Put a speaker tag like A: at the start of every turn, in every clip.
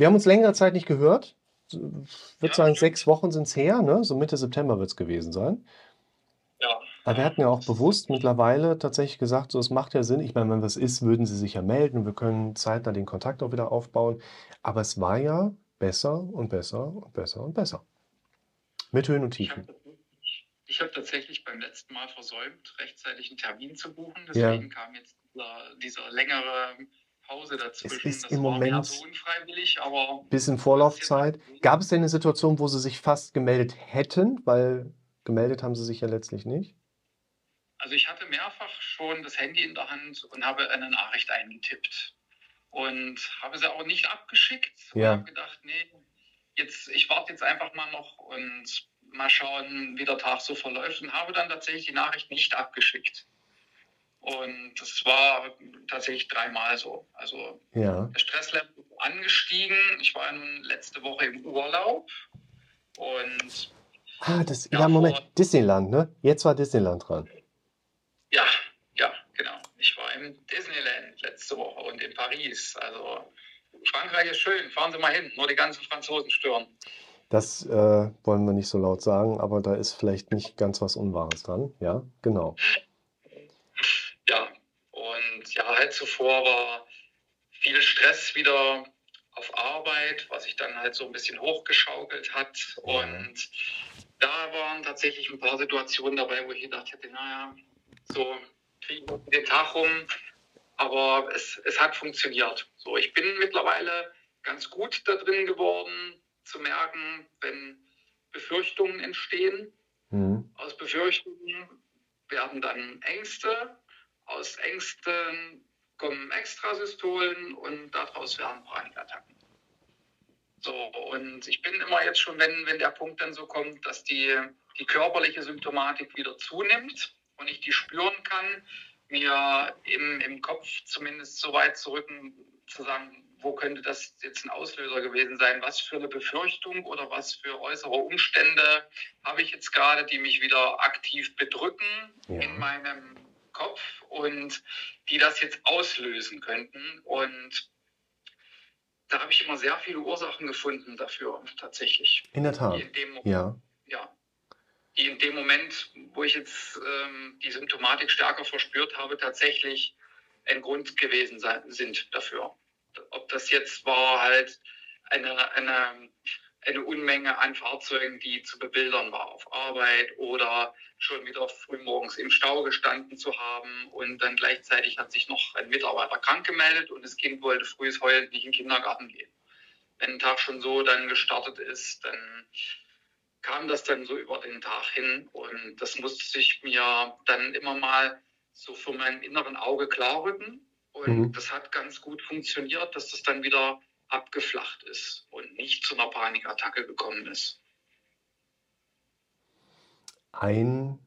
A: Wir haben uns längere Zeit nicht gehört. Ich würde sagen, sechs Wochen sind es her, ne? So Mitte September wird es gewesen sein.
B: Ja.
A: Aber wir hatten ja auch bewusst mittlerweile tatsächlich gesagt, so es macht ja Sinn. Ich meine, wenn was ist, würden sie sich ja melden und wir können zeitnah den Kontakt auch wieder aufbauen. Aber es war ja besser und besser und besser und besser. Mit Höhen und
B: Ich habe
A: Tiefen.
B: ich hab tatsächlich beim letzten Mal versäumt, rechtzeitig einen Termin zu buchen.
A: Ja.
B: Deswegen kam jetzt dieser, dieser längere Pause dazwischen.
A: ist
B: das
A: im
B: war mehr
A: Moment-
B: so unfreiwillig, aber
A: Bisschen Vorlaufzeit. Gab es denn eine Situation, wo sie sich fast gemeldet hätten? Weil gemeldet haben sie sich ja letztlich nicht.
B: Also ich hatte mehrfach schon das Handy in der Hand und habe eine Nachricht eingetippt und habe sie auch nicht abgeschickt und
A: Ja.
B: habe gedacht, nee, jetzt ich warte jetzt einfach mal noch und mal schauen, wie der Tag so verläuft und habe dann tatsächlich die Nachricht nicht abgeschickt. Und das war tatsächlich dreimal so. Also
A: Ja.
B: der Stresslevel ist angestiegen. Ich war nun letzte Woche im Urlaub und
A: Ah, das,
B: Ja,
A: ja, Moment.
B: vor-
A: Disneyland, ne? Jetzt war Disneyland dran.
B: Ja, ja, genau. Ich war im Disneyland letzte Woche und in Paris. Also Frankreich ist schön, fahren Sie mal hin. Nur die ganzen Franzosen stören.
A: Das äh, wollen wir nicht so laut sagen, aber da ist vielleicht nicht ganz was Unwahres dran. Ja, genau.
B: Ja, und ja, halt zuvor war viel Stress wieder auf Arbeit, was sich dann halt so ein bisschen hochgeschaukelt hat. Und da waren tatsächlich ein paar Situationen dabei, wo ich gedacht hätte, naja, so kriegen wir den Tag rum. Aber es, es hat funktioniert. So, ich bin mittlerweile ganz gut da drin geworden, zu merken, wenn Befürchtungen entstehen.
A: Mhm.
B: Aus Befürchtungen werden dann Ängste, aus Ängsten kommen Extrasystolen und daraus werden Panikattacken. So, und ich bin immer jetzt schon, wenn, wenn der Punkt dann so kommt, dass die, die körperliche Symptomatik wieder zunimmt und ich die spüren kann, mir im, im Kopf zumindest so weit zu rücken, zu sagen, wo könnte das jetzt ein Auslöser gewesen sein? Was für eine Befürchtung oder was für äußere Umstände habe ich jetzt gerade, die mich wieder aktiv bedrücken
A: Ja.
B: in meinem Kopf und die das jetzt auslösen könnten. Und da habe ich immer sehr viele Ursachen gefunden dafür, tatsächlich.
A: In der Tat.
B: in dem,
A: Ja.
B: ja, die in dem Moment, wo ich jetzt ähm, die Symptomatik stärker verspürt habe, tatsächlich ein Grund gewesen sein, sind dafür. Ob das jetzt war halt eine, eine, eine Unmenge an Fahrzeugen, die zu bebildern war auf Arbeit oder schon wieder frühmorgens im Stau gestanden zu haben und dann gleichzeitig hat sich noch ein Mitarbeiter krank gemeldet und das Kind wollte frühes heulend nicht in den Kindergarten gehen. Wenn ein Tag schon so dann gestartet ist, dann kam das dann so über den Tag hin und das musste ich mir dann immer mal so vor meinem inneren Auge klarrücken und
A: Mhm.
B: das hat ganz gut funktioniert, dass das dann wieder abgeflacht ist und nicht zu einer Panikattacke gekommen ist.
A: Ein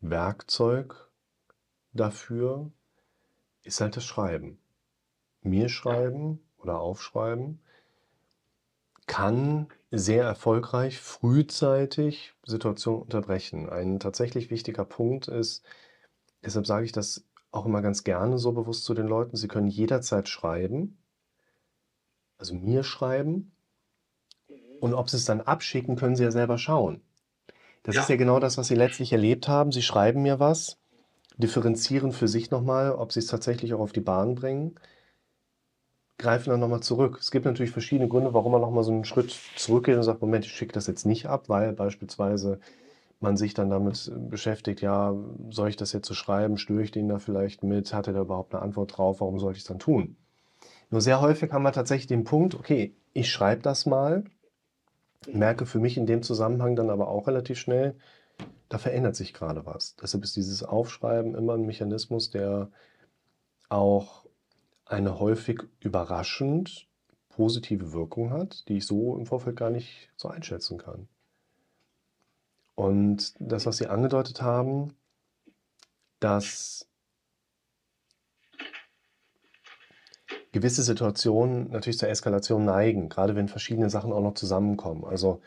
A: Werkzeug dafür ist halt das Schreiben. Mir schreiben oder aufschreiben kann sehr erfolgreich frühzeitig Situationen unterbrechen. Ein tatsächlich wichtiger Punkt ist, deshalb sage ich das auch immer ganz gerne so bewusst zu den Leuten, sie können jederzeit schreiben, also mir schreiben, und ob sie es dann abschicken, können sie ja selber schauen. Das
B: Ja.
A: ist ja genau das, was sie letztlich erlebt haben. Sie schreiben mir was, differenzieren für sich nochmal, ob sie es tatsächlich auch auf die Bahn bringen, greifen dann nochmal zurück. Es gibt natürlich verschiedene Gründe, warum man nochmal so einen Schritt zurückgeht und sagt, Moment, ich schicke das jetzt nicht ab, weil beispielsweise man sich dann damit beschäftigt, ja, soll ich das jetzt so schreiben, störe ich den da vielleicht mit, hat er da überhaupt eine Antwort drauf, warum sollte ich es dann tun? Nur sehr häufig haben wir tatsächlich den Punkt, okay, ich schreibe das mal, merke für mich in dem Zusammenhang dann aber auch relativ schnell, da verändert sich gerade was. Deshalb ist dieses Aufschreiben immer ein Mechanismus, der auch eine häufig überraschend positive Wirkung hat, die ich so im Vorfeld gar nicht so einschätzen kann. Und das, was Sie angedeutet haben, dass gewisse Situationen natürlich zur Eskalation neigen, gerade wenn verschiedene Sachen auch noch zusammenkommen. Also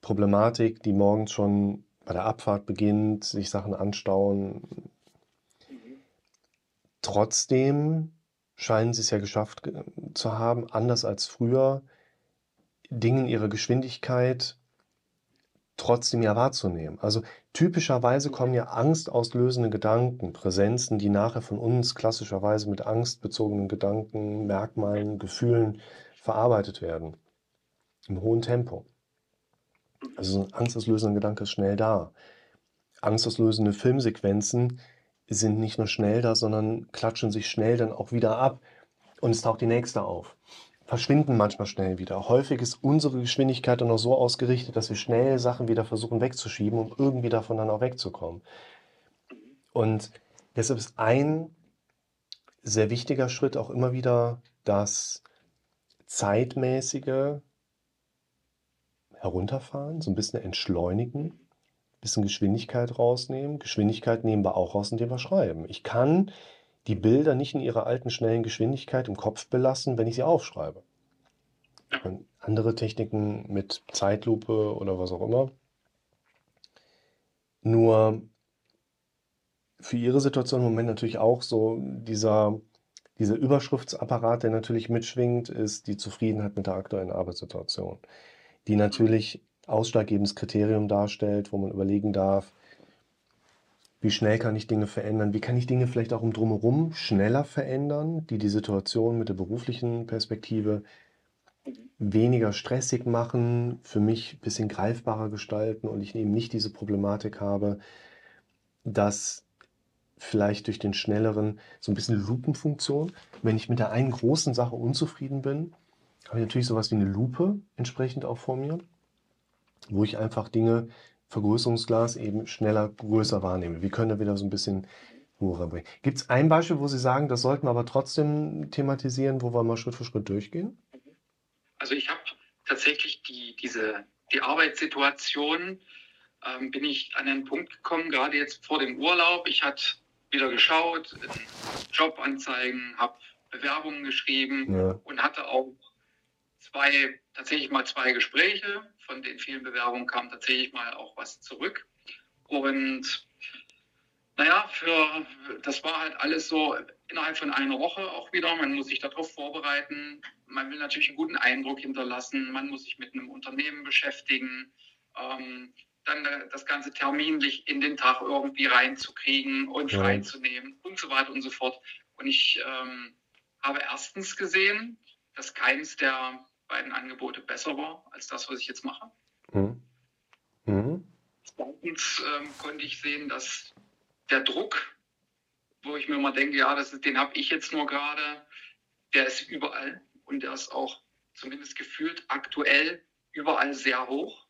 A: Problematik, die morgens schon bei der Abfahrt beginnt, sich Sachen anstauen. Trotzdem scheinen sie es ja geschafft äh, zu haben, anders als früher, Dinge in ihrer Geschwindigkeit trotzdem ja wahrzunehmen. Also typischerweise kommen ja angstauslösende Gedanken, Präsenzen, die nachher von uns klassischerweise mit angstbezogenen Gedanken, Merkmalen, Gefühlen verarbeitet werden. Im hohen Tempo. Also so ein angstauslösender Gedanke ist schnell da. Angstauslösende Filmsequenzen sind nicht nur schnell da, sondern klatschen sich schnell dann auch wieder ab und es taucht die nächste auf. Verschwinden manchmal schnell wieder. Häufig ist unsere Geschwindigkeit dann auch so ausgerichtet, dass wir schnell Sachen wieder versuchen wegzuschieben, um irgendwie davon dann auch wegzukommen. Und deshalb ist ein sehr wichtiger Schritt auch immer wieder das zeitmäßige Herunterfahren, so ein bisschen entschleunigen bisschen Geschwindigkeit rausnehmen. Geschwindigkeit nehmen wir auch raus, indem wir schreiben. Ich kann die Bilder nicht in ihrer alten schnellen Geschwindigkeit im Kopf belassen, wenn ich sie aufschreibe. Und andere Techniken mit Zeitlupe oder was auch immer. Nur für ihre Situation im Moment natürlich auch so dieser, dieser Überschriftsapparat, der natürlich mitschwingt, ist die Zufriedenheit mit der aktuellen Arbeitssituation, die natürlich ausschlaggebendes Kriterium darstellt, wo man überlegen darf, wie schnell kann ich Dinge verändern, wie kann ich Dinge vielleicht auch um drumherum schneller verändern, die die Situation mit der beruflichen Perspektive weniger stressig machen, für mich ein bisschen greifbarer gestalten und ich eben nicht diese Problematik habe, dass vielleicht durch den schnelleren, so ein bisschen Lupenfunktion, wenn ich mit der einen großen Sache unzufrieden bin, habe ich natürlich sowas wie eine Lupe entsprechend auch vor mir wo ich einfach Dinge, Vergrößerungsglas eben schneller, größer wahrnehme. Wie können wir wieder so ein bisschen Ruhe reinbringen? Gibt es ein Beispiel, wo Sie sagen, das sollten wir aber trotzdem thematisieren, wo wir mal Schritt für Schritt durchgehen?
B: Also ich habe tatsächlich die, diese, die Arbeitssituation, ähm, bin ich an einen Punkt gekommen, gerade jetzt vor dem Urlaub. Ich hatte wieder geschaut, Jobanzeigen, habe Bewerbungen geschrieben ja. und hatte auch zwei, tatsächlich mal zwei Gespräche. Von den vielen Bewerbungen kam tatsächlich mal auch was zurück. Und naja, für, das war halt alles so innerhalb von einer Woche auch wieder. Man muss sich darauf vorbereiten. Man will natürlich einen guten Eindruck hinterlassen. Man muss sich mit einem Unternehmen beschäftigen. Ähm, dann das Ganze terminlich in den Tag irgendwie reinzukriegen und freizunehmen und so weiter und so fort. Und ich ähm, habe erstens gesehen, dass keines der beiden Angebote besser war als das, was ich jetzt mache. Mhm. Mhm. Zweitens ähm, konnte ich sehen, dass der Druck, wo ich mir immer denke, ja, das ist, den habe ich jetzt nur gerade, der ist überall und der ist auch zumindest gefühlt aktuell überall sehr hoch.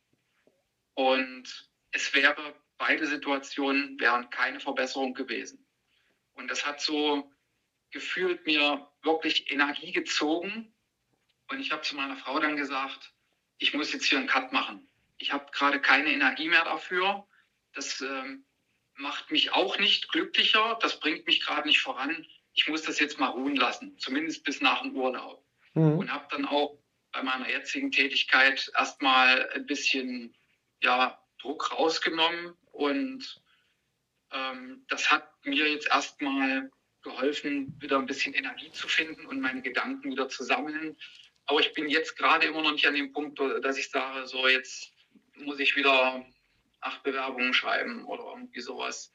B: Und es wäre, beide Situationen wären keine Verbesserung gewesen. Und das hat so gefühlt mir wirklich Energie gezogen, und ich habe zu meiner Frau dann gesagt, ich muss jetzt hier einen Cut machen. Ich habe gerade keine Energie mehr dafür. Das ähm, macht mich auch nicht glücklicher. Das bringt mich gerade nicht voran. Ich muss das jetzt mal ruhen lassen, zumindest bis nach dem Urlaub. Mhm. Und habe dann auch bei meiner jetzigen Tätigkeit erstmal ein bisschen ja, Druck rausgenommen. Und ähm, das hat mir jetzt erstmal geholfen, wieder ein bisschen Energie zu finden und meine Gedanken wieder zu sammeln. Aber ich bin jetzt gerade immer noch nicht an dem Punkt, dass ich sage, so jetzt muss ich wieder acht Bewerbungen schreiben oder irgendwie sowas.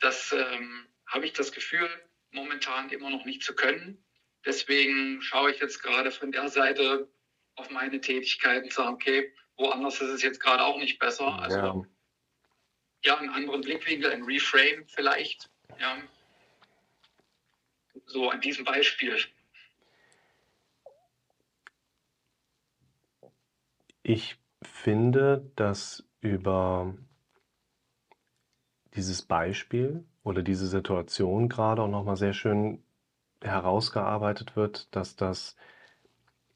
B: Das ähm, habe ich das Gefühl, momentan immer noch nicht zu können. Deswegen schaue ich jetzt gerade von der Seite auf meine Tätigkeiten und sage, okay, woanders ist es jetzt gerade auch nicht besser. Also ja, ja einen anderen Blickwinkel, ein Reframe vielleicht. Ja. So an diesem Beispiel.
A: Ich finde, dass über dieses Beispiel oder diese Situation gerade auch nochmal sehr schön herausgearbeitet wird, dass das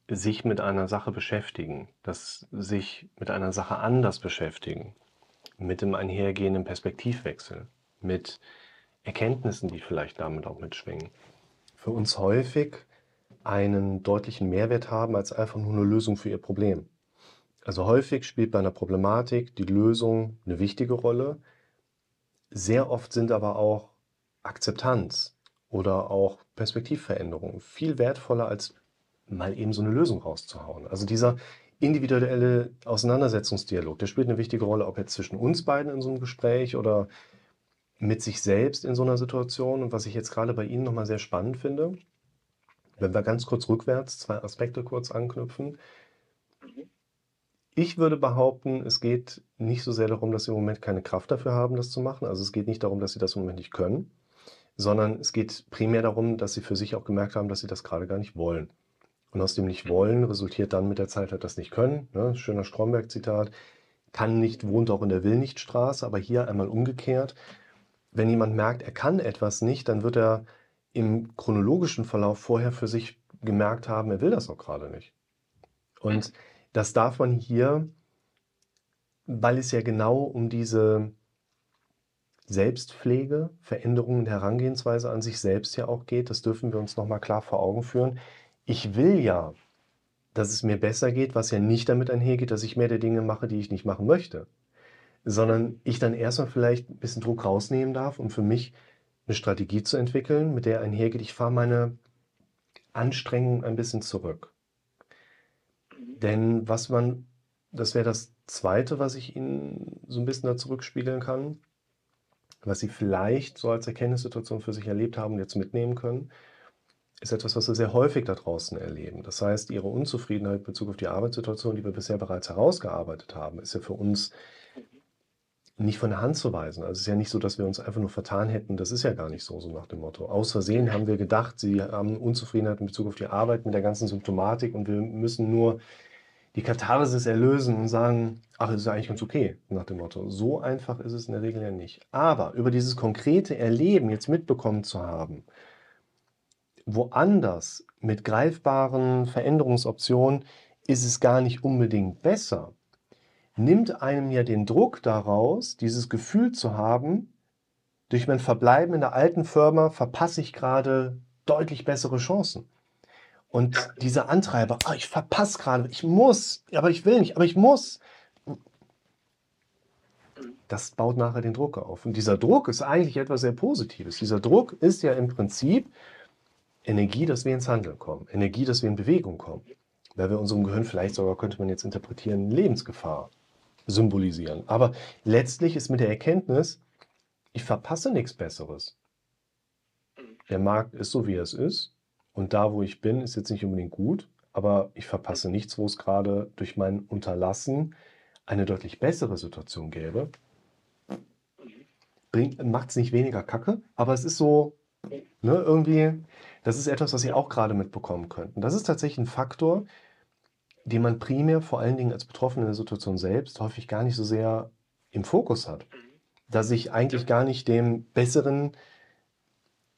A: sich mit einer Sache beschäftigen, dass sich mit einer Sache anders beschäftigen, mit dem einhergehenden Perspektivwechsel, mit Erkenntnissen, die vielleicht damit auch mitschwingen, für uns häufig einen deutlichen Mehrwert haben als einfach nur eine Lösung für ihr Problem. Also häufig spielt bei einer Problematik die Lösung eine wichtige Rolle. Sehr oft sind aber auch Akzeptanz oder auch Perspektivveränderung viel wertvoller als mal eben so eine Lösung rauszuhauen. Also dieser individuelle Auseinandersetzungsdialog, der spielt eine wichtige Rolle, ob jetzt zwischen uns beiden in so einem Gespräch oder mit sich selbst in so einer Situation. Und was ich jetzt gerade bei Ihnen nochmal sehr spannend finde, wenn wir ganz kurz rückwärts zwei Aspekte kurz anknüpfen. Ich würde behaupten, es geht nicht so sehr darum, dass Sie im Moment keine Kraft dafür haben, das zu machen. Also es geht nicht darum, dass Sie das im Moment nicht können, sondern es geht primär darum, dass Sie für sich auch gemerkt haben, dass Sie das gerade gar nicht wollen. Und aus dem Nicht-Wollen resultiert dann mit der Zeit halt das Nicht-Können. Ne? Schöner Stromberg-Zitat. Kann nicht, wohnt auch in der Will-nicht-Straße, aber hier einmal umgekehrt. Wenn jemand merkt, er kann etwas nicht, dann wird er im chronologischen Verlauf vorher für sich gemerkt haben, er will das auch gerade nicht. Und das darf man hier, weil es ja genau um diese Selbstpflege, Veränderungen der Herangehensweise an sich selbst ja auch geht, das dürfen wir uns nochmal klar vor Augen führen. Ich will ja, dass es mir besser geht, was ja nicht damit einhergeht, dass ich mehr der Dinge mache, die ich nicht machen möchte, sondern ich dann erstmal vielleicht ein bisschen Druck rausnehmen darf, um für mich eine Strategie zu entwickeln, mit der einhergeht, ich fahre meine Anstrengung ein bisschen zurück. Denn was man, das wäre das Zweite, was ich Ihnen so ein bisschen da zurückspiegeln kann, was Sie vielleicht so als Erkenntnissituation für sich erlebt haben und jetzt mitnehmen können, ist etwas, was wir sehr häufig da draußen erleben. Das heißt, ihre Unzufriedenheit in Bezug auf die Arbeitssituation, die wir bisher bereits herausgearbeitet haben, ist ja für uns nicht von der Hand zu weisen. Also es ist ja nicht so, dass wir uns einfach nur vertan hätten. Das ist ja gar nicht so, so nach dem Motto. Aus Versehen haben wir gedacht, sie haben Unzufriedenheit in Bezug auf die Arbeit mit der ganzen Symptomatik und wir müssen nur die Katharsis erlösen und sagen, ach, es ist eigentlich ganz okay, nach dem Motto. So einfach ist es in der Regel ja nicht. Aber über dieses konkrete Erleben jetzt mitbekommen zu haben, woanders mit greifbaren Veränderungsoptionen ist es gar nicht unbedingt besser, nimmt einem ja den Druck daraus, dieses Gefühl zu haben, durch mein Verbleiben in der alten Firma verpasse ich gerade deutlich bessere Chancen. Und dieser Antreiber, oh, ich verpasse gerade, ich muss, aber ich will nicht, aber ich muss, das baut nachher den Druck auf. Und dieser Druck ist eigentlich etwas sehr Positives. Dieser Druck ist ja im Prinzip Energie, dass wir ins Handeln kommen, Energie, dass wir in Bewegung kommen. Weil wir unserem Gehirn vielleicht sogar, könnte man jetzt interpretieren, Lebensgefahr symbolisieren. Aber letztlich ist mit der Erkenntnis, ich verpasse nichts Besseres. Der Markt ist so, wie er es ist. Und da, wo ich bin, ist jetzt nicht unbedingt gut. Aber ich verpasse nichts, wo es gerade durch mein Unterlassen eine deutlich bessere Situation gäbe. Macht es nicht weniger Kacke, aber es ist so, ne, irgendwie, das ist etwas, was Sie auch gerade mitbekommen könnten. Das ist tatsächlich ein Faktor, den man primär vor allen Dingen als Betroffener in der Situation selbst häufig gar nicht so sehr im Fokus hat. Dass ich eigentlich gar nicht dem Besseren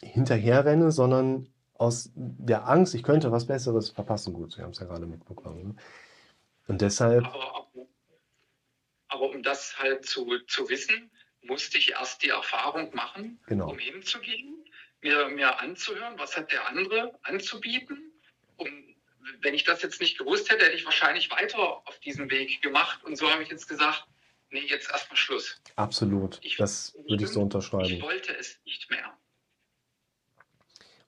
A: hinterherrenne, sondern aus der Angst, ich könnte was Besseres verpassen. Gut, Sie haben es ja gerade mitbekommen. Ne? Und deshalb.
B: Aber, aber, um das halt zu, zu wissen, musste ich erst die Erfahrung machen,
A: genau.
B: um hinzugehen mir, mir anzuhören, was hat der andere anzubieten. Und wenn ich das jetzt nicht gewusst hätte, hätte ich wahrscheinlich weiter auf diesem Weg gemacht. Und so habe ich jetzt gesagt, nee, jetzt erstmal Schluss.
A: Absolut, ich, das würde ich so unterschreiben. Ich
B: wollte es nicht mehr.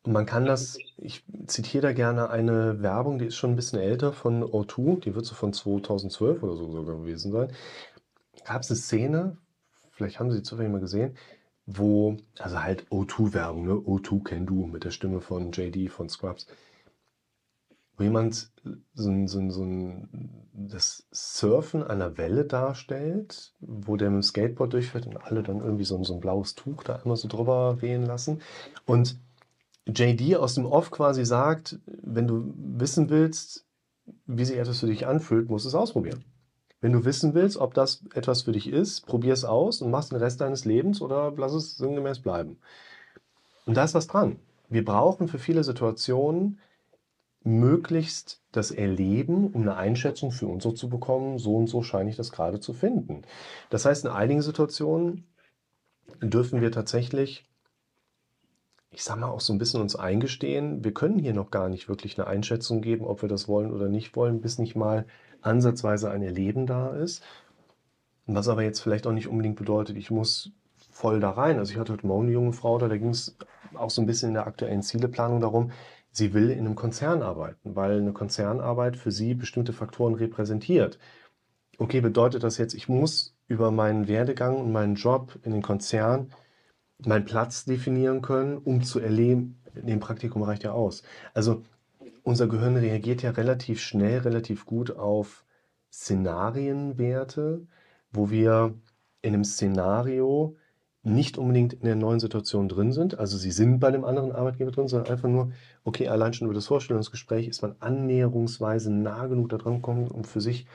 A: Und man kann das, ich zitiere da gerne eine Werbung, die ist schon ein bisschen älter von O2, die wird so von 2012 oder so sogar gewesen sein. Gab es eine Szene, vielleicht haben Sie die zufällig mal gesehen, wo, also halt O2-Werbung, ne? O2 Can Do mit der Stimme von JD von Scrubs, wo jemand so ein, so so das Surfen einer Welle darstellt, wo der mit dem Skateboard durchfährt und alle dann irgendwie so so ein blaues Tuch da immer so drüber wehen lassen. Und JD aus dem Off quasi sagt, wenn du wissen willst, wie sich etwas für dich anfühlt, musst du es ausprobieren. Wenn du wissen willst, ob das etwas für dich ist, probier es aus und mach den Rest deines Lebens oder lass es sinngemäß bleiben. Und da ist was dran. Wir brauchen für viele Situationen möglichst das Erleben, um eine Einschätzung für uns so zu bekommen, so und so scheine ich das gerade zu finden. Das heißt, in einigen Situationen dürfen wir tatsächlich, ich sage mal, auch so ein bisschen uns eingestehen, wir können hier noch gar nicht wirklich eine Einschätzung geben, ob wir das wollen oder nicht wollen, bis nicht mal ansatzweise ein Erleben da ist. Was aber jetzt vielleicht auch nicht unbedingt bedeutet, ich muss voll da rein. Also ich hatte heute Morgen eine junge Frau da, da ging es auch so ein bisschen in der aktuellen Zieleplanung darum, sie will in einem Konzern arbeiten, weil eine Konzernarbeit für sie bestimmte Faktoren repräsentiert. Okay, bedeutet das jetzt, ich muss über meinen Werdegang und meinen Job in den Konzern meinen Platz definieren können, um zu erleben, dem Praktikum reicht ja aus. Also unser Gehirn reagiert ja relativ schnell, relativ gut auf Szenarienwerte, wo wir in einem Szenario nicht unbedingt in der neuen Situation drin sind. Also sie sind bei dem anderen Arbeitgeber drin, sondern einfach nur, okay, allein schon über das Vorstellungsgespräch ist man annäherungsweise nah genug da dran gekommen, um für sich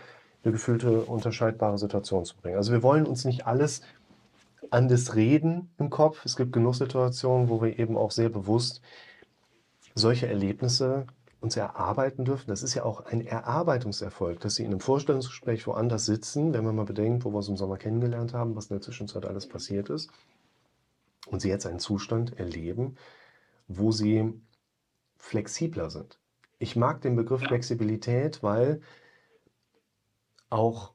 A: eine gefühlte, unterscheidbare Situation zu bringen. Also wir wollen uns nicht alles an das Reden im Kopf. Es gibt genug Situationen, wo wir eben auch sehr bewusst solche Erlebnisse uns erarbeiten dürfen. Das ist ja auch ein Erarbeitungserfolg, dass Sie in einem Vorstellungsgespräch woanders sitzen, wenn man mal bedenkt, wo wir uns im Sommer kennengelernt haben, was in der Zwischenzeit alles passiert ist, und Sie jetzt einen Zustand erleben, wo Sie flexibler sind. Ich mag den Begriff Flexibilität, weil auch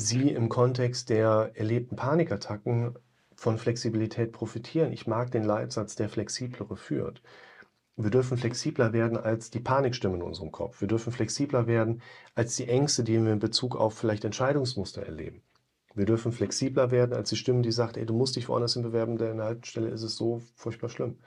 A: Sie im Kontext der erlebten Panikattacken von Flexibilität profitieren. Ich mag den Leitsatz, der flexiblere führt. Wir dürfen flexibler werden als die Panikstimme in unserem Kopf. Wir dürfen flexibler werden als die Ängste, die wir in Bezug auf vielleicht Entscheidungsmuster erleben. Wir dürfen flexibler werden als die Stimme, die sagt, ey, du musst dich woanders hin bewerben, denn an der Haltestelle ist es so furchtbar schlimm.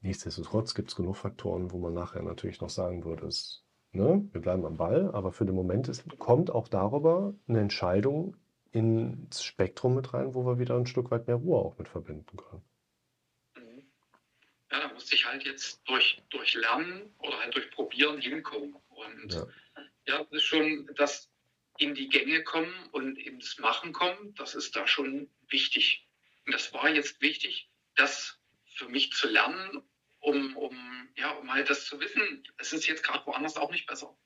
A: Nichtsdestotrotz gibt es genug Faktoren, wo man nachher natürlich noch sagen würde, es Ne? Wir bleiben am Ball, aber für den Moment ist, kommt auch darüber eine Entscheidung ins Spektrum mit rein, wo wir wieder ein Stück weit mehr Ruhe auch mit verbinden können.
B: Ja, da musste ich halt jetzt durch, durch Lernen oder halt durch Probieren hinkommen. Und ja, ja das ist schon das in die Gänge kommen und ins Machen kommen, das ist da schon wichtig. Und das war jetzt wichtig, das für mich zu lernen um, um, ja, um halt das zu wissen, es ist jetzt gerade woanders auch nicht besser.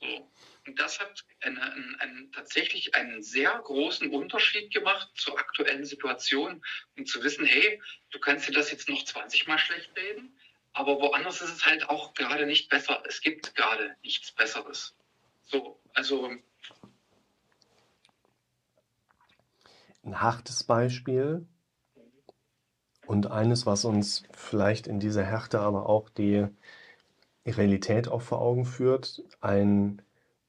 B: So. Und das hat eine, eine, eine, tatsächlich einen sehr großen Unterschied gemacht zur aktuellen Situation, um zu wissen, hey, du kannst dir das jetzt noch 20 Mal schlecht reden, aber woanders ist es halt auch gerade nicht besser. Es gibt gerade nichts Besseres. So, also.
A: Ein hartes Beispiel und eines, was uns vielleicht in dieser Härte aber auch die Realität auch vor Augen führt, ein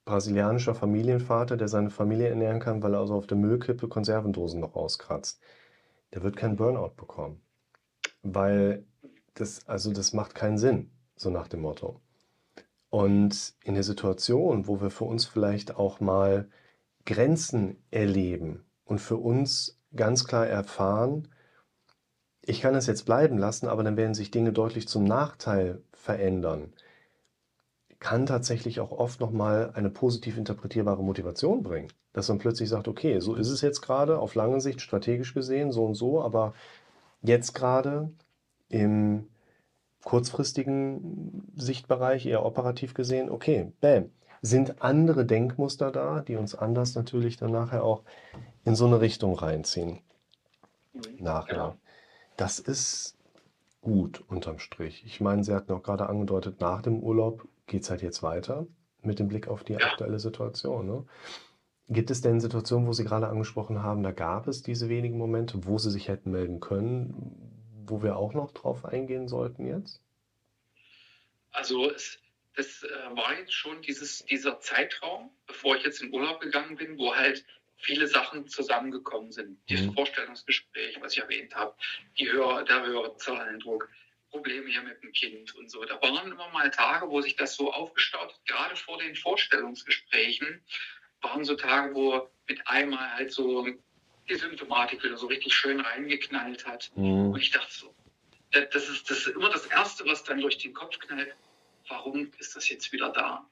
A: brasilianischer Familienvater, der seine Familie ernähren kann, weil er also auf der Müllkippe Konservendosen noch auskratzt, der wird keinen Burnout bekommen. Weil das, also das macht keinen Sinn, so nach dem Motto. Und in der Situation, wo wir für uns vielleicht auch mal Grenzen erleben und für uns ganz klar erfahren, ich kann es jetzt bleiben lassen, aber dann werden sich Dinge deutlich zum Nachteil verändern, kann tatsächlich auch oft nochmal eine positiv interpretierbare Motivation bringen. Dass man plötzlich sagt, okay, so ist es jetzt gerade, auf lange Sicht strategisch gesehen, so und so, aber jetzt gerade im kurzfristigen Sichtbereich, eher operativ gesehen, okay, bam, sind andere Denkmuster da, die uns anders natürlich dann nachher auch in so eine Richtung reinziehen. Mhm. Nachher. Ja. Das ist gut unterm Strich. Ich meine, Sie hatten auch gerade angedeutet, nach dem Urlaub geht es halt jetzt weiter mit dem Blick auf die aktuelle Situation. Ne? Gibt es denn Situationen, wo Sie gerade angesprochen haben, da gab es diese wenigen Momente, wo Sie sich hätten melden können, wo wir auch noch drauf eingehen sollten jetzt?
B: Also es, das äh, war jetzt schon dieses, dieser Zeitraum, bevor ich jetzt in Urlaub gegangen bin, wo halt viele Sachen zusammengekommen sind. Dieses mhm. Vorstellungsgespräch, was ich erwähnt habe, die höhere, der höhere Zahlendruck, Probleme hier mit dem Kind und so. Da waren immer mal Tage, wo sich das so aufgestaut hat, gerade vor den Vorstellungsgesprächen, waren so Tage, wo mit einmal halt so die Symptomatik wieder so richtig schön reingeknallt hat. Mhm. Und ich dachte so, das ist, das ist immer das Erste, was dann durch den Kopf knallt. Warum ist das jetzt wieder da?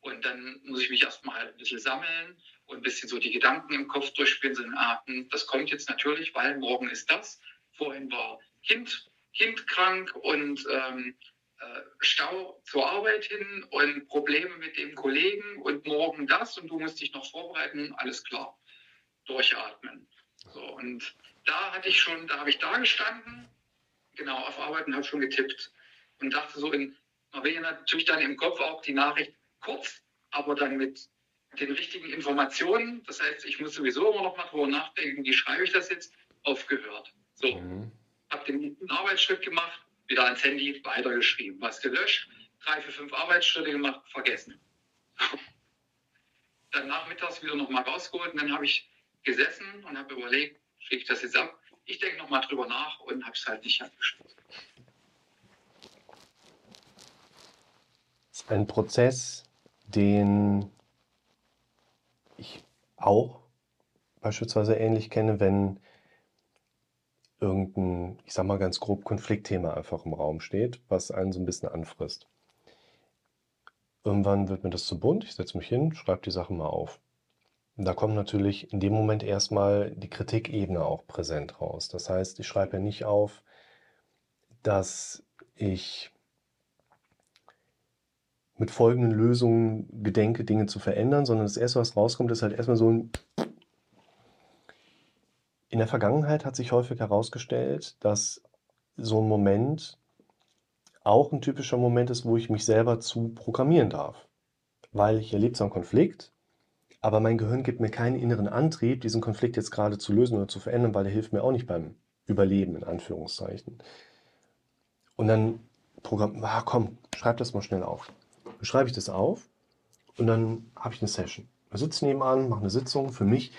B: Und dann muss ich mich erstmal ein bisschen sammeln und ein bisschen so die Gedanken im Kopf durchspielen. Ah, hm, das kommt jetzt natürlich, weil morgen ist das. Vorhin war Kind, kind krank und ähm, äh, Stau zur Arbeit hin und Probleme mit dem Kollegen und morgen das und du musst dich noch vorbereiten. Alles klar. Durchatmen. So, und da hatte ich schon, da habe ich da gestanden, genau, auf Arbeiten habe schon getippt und dachte so in, man will ja natürlich dann im Kopf auch die Nachricht kurz, aber dann mit den richtigen Informationen, das heißt, ich muss sowieso immer noch mal drüber nachdenken, wie schreibe ich das jetzt, aufgehört. So, mhm. habe den nächsten Arbeitsschritt gemacht, wieder ans Handy weitergeschrieben, was gelöscht, drei, vier, fünf Arbeitsschritte gemacht, vergessen. dann nachmittags wieder noch mal rausgeholt und dann habe ich gesessen und habe überlegt, schicke ich das jetzt ab? Ich denke noch mal drüber nach und habe es halt nicht abgeschlossen.
A: Ein Prozess, den auch beispielsweise ähnlich kenne, wenn irgendein, ich sag mal ganz grob, Konfliktthema einfach im Raum steht, was einen so ein bisschen anfrisst. Irgendwann wird mir das zu bunt, ich setze mich hin, schreibe die Sachen mal auf. Und da kommt natürlich in dem Moment erstmal die Kritikebene auch präsent raus. Das heißt, ich schreibe ja nicht auf, dass ich mit folgenden Lösungen gedenke, Dinge zu verändern, sondern das Erste, was rauskommt, ist halt erstmal so ein... In der Vergangenheit hat sich häufig herausgestellt, dass so ein Moment auch ein typischer Moment ist, wo ich mich selber zu programmieren darf. Weil ich erlebe zwar einen Konflikt, aber mein Gehirn gibt mir keinen inneren Antrieb, diesen Konflikt jetzt gerade zu lösen oder zu verändern, weil er hilft mir auch nicht beim Überleben, in Anführungszeichen. Und dann Programm, ah, komm, schreib das mal schnell auf. Schreibe ich das auf und dann habe ich eine Session. Ich sitze nebenan, mache eine Sitzung. Für mich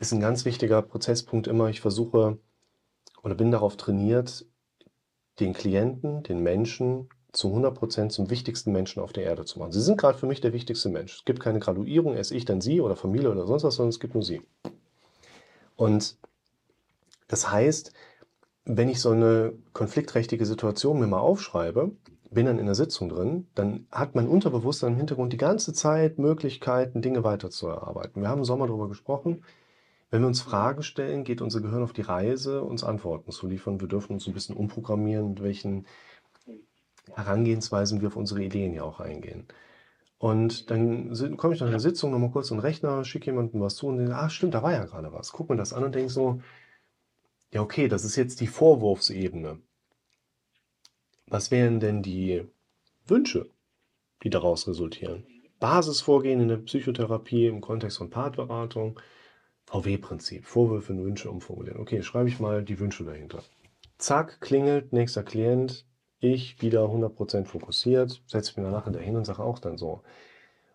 A: ist ein ganz wichtiger Prozesspunkt immer, ich versuche oder bin darauf trainiert, den Klienten, den Menschen zu 100% zum wichtigsten Menschen auf der Erde zu machen. Sie sind gerade für mich der wichtigste Mensch. Es gibt keine Graduierung, erst ich, dann Sie oder Familie oder sonst was, sondern es gibt nur Sie. Und das heißt, wenn ich so eine konfliktträchtige Situation mir mal aufschreibe, bin dann in der Sitzung drin, dann hat mein Unterbewusstsein im Hintergrund die ganze Zeit Möglichkeiten, Dinge weiterzuerarbeiten. Wir haben im Sommer darüber gesprochen. Wenn wir uns Fragen stellen, geht unser Gehirn auf die Reise, uns Antworten zu liefern. Wir dürfen uns ein bisschen umprogrammieren, mit welchen Herangehensweisen wir auf unsere Ideen ja auch eingehen. Und dann komme ich nach der Sitzung nochmal kurz den Rechner, schicke jemandem was zu und denke, ah stimmt, da war ja gerade was. Guck mir das an und denke so, ja okay, das ist jetzt die Vorwurfsebene. Was wären denn die Wünsche, die daraus resultieren? Basisvorgehen in der Psychotherapie im Kontext von Partberatung, VW-Prinzip, Vorwürfe und Wünsche umformulieren. Okay, schreibe ich mal die Wünsche dahinter. Zack, klingelt, nächster Klient, ich wieder 100% fokussiert, setze mich danach dahin und sage auch dann so,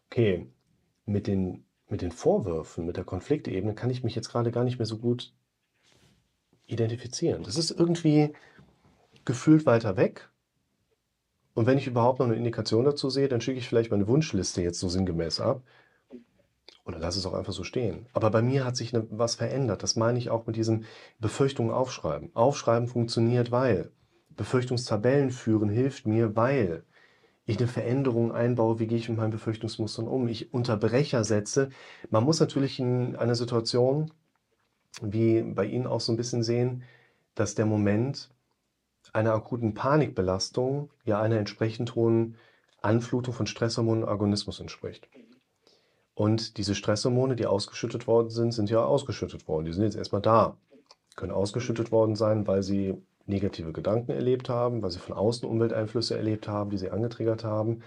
A: okay, mit den, mit den Vorwürfen, mit der Konfliktebene kann ich mich jetzt gerade gar nicht mehr so gut identifizieren. Das ist irgendwie gefühlt weiter weg. Und wenn ich überhaupt noch eine Indikation dazu sehe, dann schicke ich vielleicht meine Wunschliste jetzt so sinngemäß ab. Oder lass es auch einfach so stehen. Aber bei mir hat sich ne, was verändert. Das meine ich auch mit diesen Befürchtungen aufschreiben. Aufschreiben funktioniert, weil Befürchtungstabellen führen hilft mir, weil ich eine Veränderung einbaue, wie gehe ich mit meinen Befürchtungsmustern um, ich Unterbrecher setze. Man muss natürlich in einer Situation wie bei Ihnen auch so ein bisschen sehen, dass der Moment einer akuten Panikbelastung ja einer entsprechend hohen Anflutung von Stresshormonen und Agonismus entspricht. Und diese Stresshormone, die ausgeschüttet worden sind, sind ja ausgeschüttet worden. Die sind jetzt erstmal da. Können ausgeschüttet worden sein, weil sie negative Gedanken erlebt haben, weil sie von außen Umwelteinflüsse erlebt haben, die sie angetriggert haben.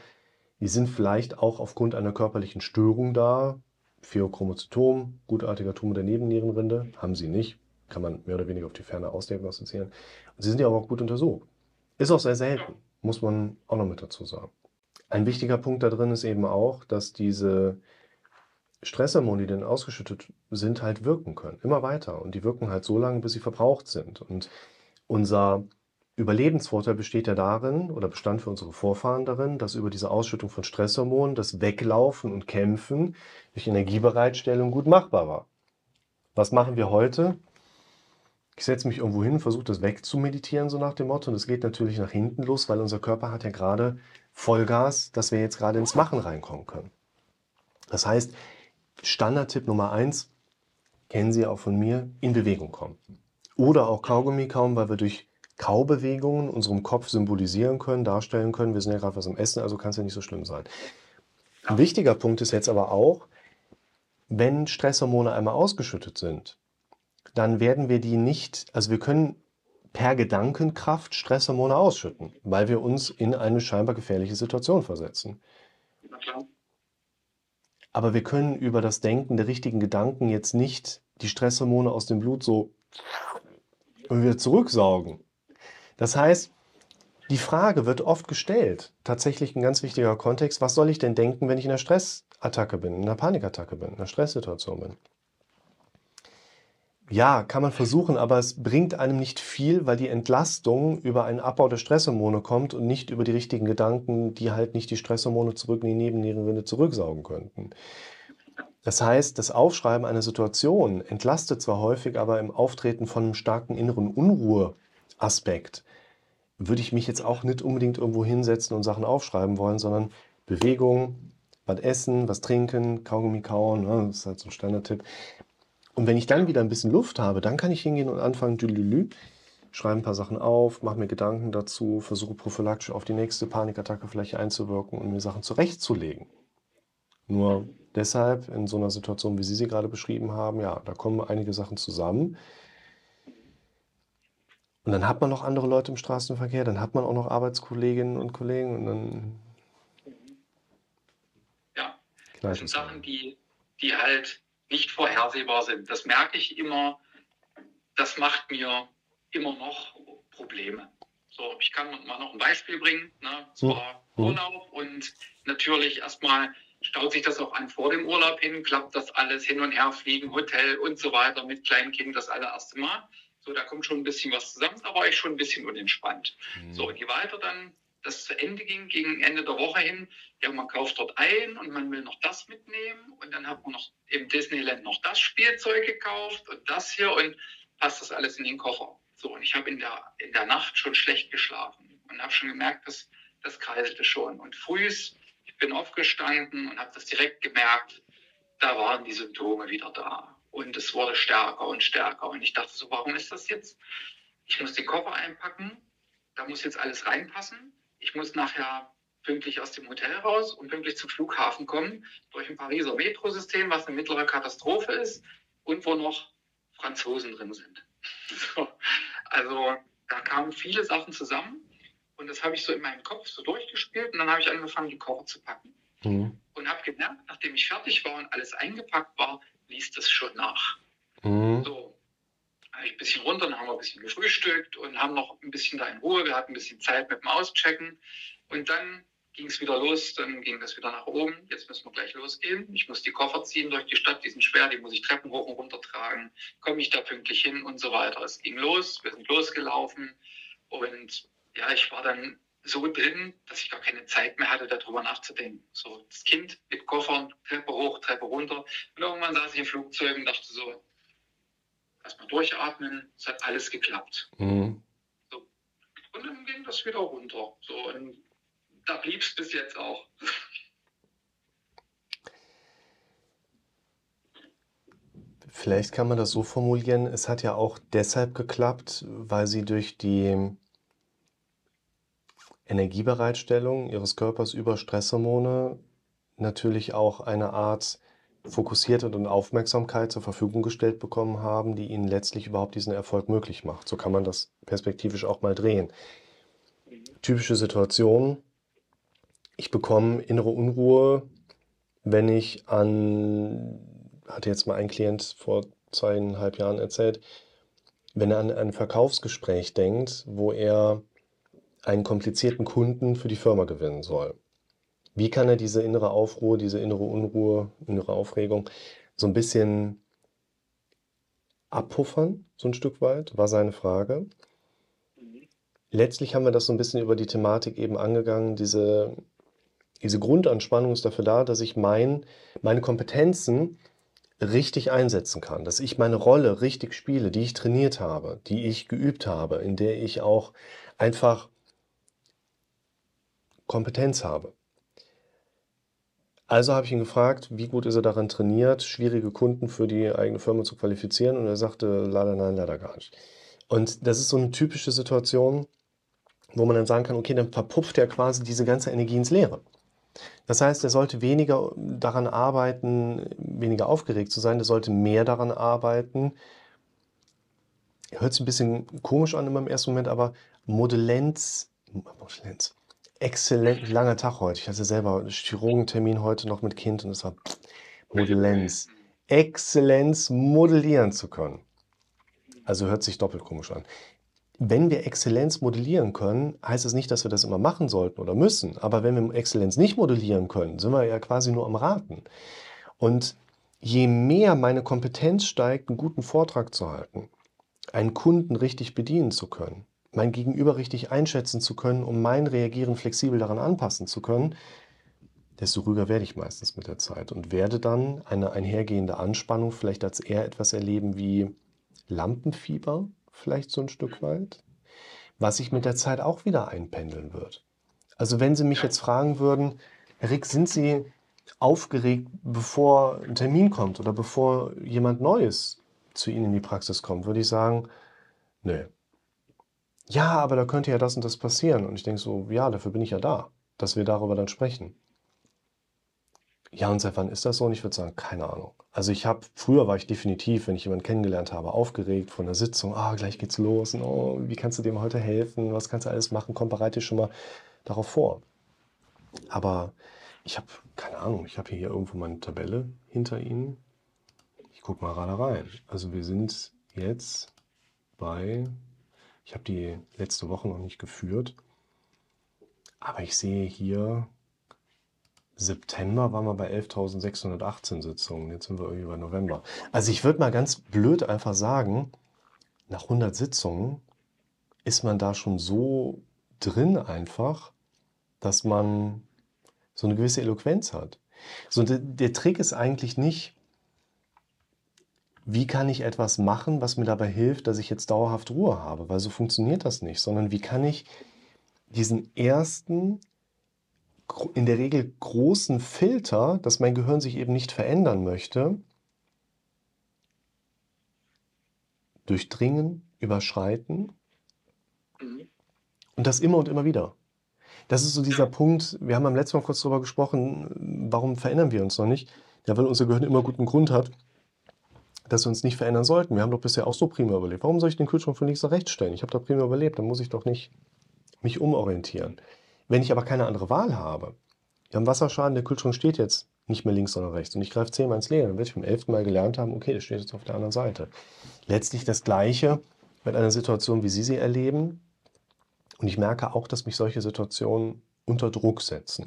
A: Die sind vielleicht auch aufgrund einer körperlichen Störung da. Pheochromozytom, gutartiger Tumor der Nebennierenrinde, haben sie nicht. Kann man mehr oder weniger auf die Ferne ausdiagnostizieren. Sie sind ja auch gut untersucht. Ist auch sehr selten, muss man auch noch mit dazu sagen. Ein wichtiger Punkt da drin ist eben auch, dass diese Stresshormone, die dann ausgeschüttet sind, halt wirken können. Immer weiter. Und die wirken halt so lange, bis sie verbraucht sind. Und unser Überlebensvorteil besteht ja darin oder bestand für unsere Vorfahren darin, dass über diese Ausschüttung von Stresshormonen das Weglaufen und Kämpfen durch Energiebereitstellung gut machbar war. Was machen wir heute? Ich setze mich irgendwo hin, versuche das wegzumeditieren, so nach dem Motto. Und es geht natürlich nach hinten los, weil unser Körper hat ja gerade Vollgas, dass wir jetzt gerade ins Machen reinkommen können. Das heißt, Standardtipp Nummer eins, kennen Sie auch von mir, in Bewegung kommen. Oder auch Kaugummi kauen, weil wir durch Kaubewegungen unserem Kopf symbolisieren können, darstellen können. Wir sind ja gerade was am Essen, also kann es ja nicht so schlimm sein. Ein wichtiger Punkt ist jetzt aber auch, wenn Stresshormone einmal ausgeschüttet sind, dann werden wir die nicht, also wir können per Gedankenkraft Stresshormone ausschütten, weil wir uns in eine scheinbar gefährliche Situation versetzen. Aber wir können über das Denken der richtigen Gedanken jetzt nicht die Stresshormone aus dem Blut so wieder zurücksaugen. Das heißt, die Frage wird oft gestellt, tatsächlich ein ganz wichtiger Kontext, was soll ich denn denken, wenn ich in einer Stressattacke bin, in einer Panikattacke bin, in einer Stresssituation bin? Ja, kann man versuchen, aber es bringt einem nicht viel, weil die Entlastung über einen Abbau der Stresshormone kommt und nicht über die richtigen Gedanken, die halt nicht die Stresshormone zurück in die Nebennierenrinde zurücksaugen könnten. Das heißt, das Aufschreiben einer Situation entlastet zwar häufig, aber im Auftreten von einem starken inneren Unruheaspekt würde ich mich jetzt auch nicht unbedingt irgendwo hinsetzen und Sachen aufschreiben wollen, sondern Bewegung, was essen, was trinken, Kaugummi kauen, ne, das ist halt so ein Standardtipp. Und wenn ich dann wieder ein bisschen Luft habe, dann kann ich hingehen und anfangen, dülülü, schreibe ein paar Sachen auf, mache mir Gedanken dazu, versuche prophylaktisch auf die nächste Panikattacke vielleicht einzuwirken und mir Sachen zurechtzulegen. Nur deshalb in so einer Situation, wie Sie sie gerade beschrieben haben, ja, da kommen einige Sachen zusammen. Und dann hat man noch andere Leute im Straßenverkehr, dann hat man auch noch Arbeitskolleginnen und Kollegen und dann.
B: Ja, das sind Sachen, die, die halt nicht vorhersehbar sind. Das merke ich immer. Das macht mir immer noch Probleme. So, ich kann mal noch ein Beispiel bringen. Ne? Es war mhm. Urlaub und natürlich erstmal staut sich das auch an vor dem Urlaub hin, klappt das alles hin und her, fliegen, Hotel und so weiter mit kleinen Kindern das allererste Mal. So, da kommt schon ein bisschen was zusammen, da war ich schon ein bisschen unentspannt. Mhm. So, und je weiter dann das zu Ende ging, gegen Ende der Woche hin, ja, man kauft dort ein und man will noch das mitnehmen und dann hat man noch im Disneyland noch das Spielzeug gekauft und das hier und passt das alles in den Koffer. So, und ich habe in der, in der Nacht schon schlecht geschlafen und habe schon gemerkt, dass das kreiselte schon. Und frühs, ich bin aufgestanden und habe das direkt gemerkt, da waren die Symptome wieder da. Und es wurde stärker und stärker. Und ich dachte so, warum ist das jetzt? Ich muss den Koffer einpacken, da muss jetzt alles reinpassen ich muss nachher pünktlich aus dem Hotel raus und pünktlich zum Flughafen kommen, durch ein Pariser Metrosystem, was eine mittlere Katastrophe ist und wo noch Franzosen drin sind. So. Also da kamen viele Sachen zusammen und das habe ich so in meinem Kopf so durchgespielt und dann habe ich angefangen, die Koffer zu packen. Mhm. Und habe gemerkt, nachdem ich fertig war und alles eingepackt war, liest es schon nach. Mhm. So, ich ein bisschen runter, dann haben wir ein bisschen gefrühstückt und haben noch ein bisschen da in Ruhe. Wir hatten ein bisschen Zeit mit dem Auschecken. Und dann ging es wieder los, dann ging das wieder nach oben. Jetzt müssen wir gleich losgehen. Ich muss die Koffer ziehen durch die Stadt, die sind schwer, die muss ich Treppen hoch und runter tragen. Komme ich da pünktlich hin und so weiter. Es ging los, wir sind losgelaufen und ja, ich war dann so drin, dass ich gar keine Zeit mehr hatte, darüber nachzudenken. So, das Kind mit Koffern, Treppe hoch, Treppe runter. Und irgendwann saß ich im Flugzeug und dachte so, erstmal durchatmen, es hat alles geklappt. Mhm. So. Und dann ging das wieder runter. So, und da blieb es bis jetzt auch.
A: Vielleicht kann man das so formulieren, es hat ja auch deshalb geklappt, weil sie durch die Energiebereitstellung ihres Körpers über Stresshormone natürlich auch eine Art Fokussiertheit und Aufmerksamkeit zur Verfügung gestellt bekommen haben, die ihnen letztlich überhaupt diesen Erfolg möglich macht. So kann man das perspektivisch auch mal drehen. Typische Situation, ich bekomme innere Unruhe, wenn ich an, hatte jetzt mal ein Klient vor zweieinhalb Jahren erzählt, wenn er an ein Verkaufsgespräch denkt, wo er einen komplizierten Kunden für die Firma gewinnen soll. Wie kann er diese innere Aufruhr, diese innere Unruhe, innere Aufregung so ein bisschen abpuffern, so ein Stück weit, war seine Frage. Letztlich haben wir das so ein bisschen über die Thematik eben angegangen. Diese, diese Grundanspannung ist dafür da, dass ich mein, meine Kompetenzen richtig einsetzen kann, dass ich meine Rolle richtig spiele, die ich trainiert habe, die ich geübt habe, in der ich auch einfach Kompetenz habe. Also habe ich ihn gefragt, wie gut ist er daran trainiert, schwierige Kunden für die eigene Firma zu qualifizieren. Und er sagte, leider nein, leider gar nicht. Und das ist so eine typische Situation, wo man dann sagen kann, okay, dann verpufft er quasi diese ganze Energie ins Leere. Das heißt, er sollte weniger daran arbeiten, weniger aufgeregt zu sein, er sollte mehr daran arbeiten. Hört sich ein bisschen komisch an in meinem ersten Moment, aber Modellenz, Modellenz exzellent langer Tag heute. Ich hatte selber einen Chirurgentermin heute noch mit Kind und es war Modellenz. Exzellenz modellieren zu können. Also hört sich doppelt komisch an. Wenn wir Exzellenz modellieren können, heißt es das nicht, dass wir das immer machen sollten oder müssen. Aber wenn wir Exzellenz nicht modellieren können, sind wir ja quasi nur am Raten. Und je mehr meine Kompetenz steigt, einen guten Vortrag zu halten, einen Kunden richtig bedienen zu können, mein Gegenüber richtig einschätzen zu können, um mein Reagieren flexibel daran anpassen zu können, desto ruhiger werde ich meistens mit der Zeit und werde dann eine einhergehende Anspannung vielleicht als eher etwas erleben wie Lampenfieber, vielleicht so ein Stück weit, was sich mit der Zeit auch wieder einpendeln wird. Also wenn Sie mich jetzt fragen würden, Herr Rick, sind Sie aufgeregt, bevor ein Termin kommt oder bevor jemand Neues zu Ihnen in die Praxis kommt, würde ich sagen, nö, ja, aber da könnte ja das und das passieren. Und ich denke so, ja, dafür bin ich ja da, dass wir darüber dann sprechen. Ja, und seit wann ist das so? Und ich würde sagen, keine Ahnung. Also ich habe, früher war ich definitiv, wenn ich jemanden kennengelernt habe, aufgeregt von der Sitzung, ah, gleich geht's los, und, oh, wie kannst du dem heute helfen, was kannst du alles machen, komm, bereite dich schon mal darauf vor. Aber ich habe, keine Ahnung, ich habe hier irgendwo meine Tabelle hinter Ihnen. Ich gucke mal gerade rein. Also wir sind jetzt bei ich habe die letzte Woche noch nicht geführt. Aber ich sehe hier, September waren wir bei 11.618 Sitzungen. Jetzt sind wir irgendwie bei November. Also ich würde mal ganz blöd einfach sagen, nach 100 Sitzungen ist man da schon so drin einfach, dass man so eine gewisse Eloquenz hat. So, der, der Trick ist eigentlich nicht, wie kann ich etwas machen, was mir dabei hilft, dass ich jetzt dauerhaft Ruhe habe, weil so funktioniert das nicht, sondern wie kann ich diesen ersten, in der Regel großen Filter, dass mein Gehirn sich eben nicht verändern möchte, durchdringen, überschreiten mhm. und das immer und immer wieder. Das ist so dieser Punkt, wir haben am letzten Mal kurz darüber gesprochen, warum verändern wir uns noch nicht? Ja, weil unser Gehirn immer guten Grund hat, dass wir uns nicht verändern sollten. Wir haben doch bisher auch so prima überlebt. Warum soll ich den Kühlschrank von links nach rechts stellen? Ich habe doch prima überlebt, dann muss ich doch nicht mich umorientieren. Wenn ich aber keine andere Wahl habe, wir haben Wasserschaden, der Kühlschrank steht jetzt nicht mehr links, sondern rechts und ich greife zehnmal ins Leere, dann werde ich beim elften Mal gelernt haben, okay, das steht jetzt auf der anderen Seite. Letztlich das Gleiche mit einer Situation, wie Sie sie erleben. Und ich merke auch, dass mich solche Situationen unter Druck setzen.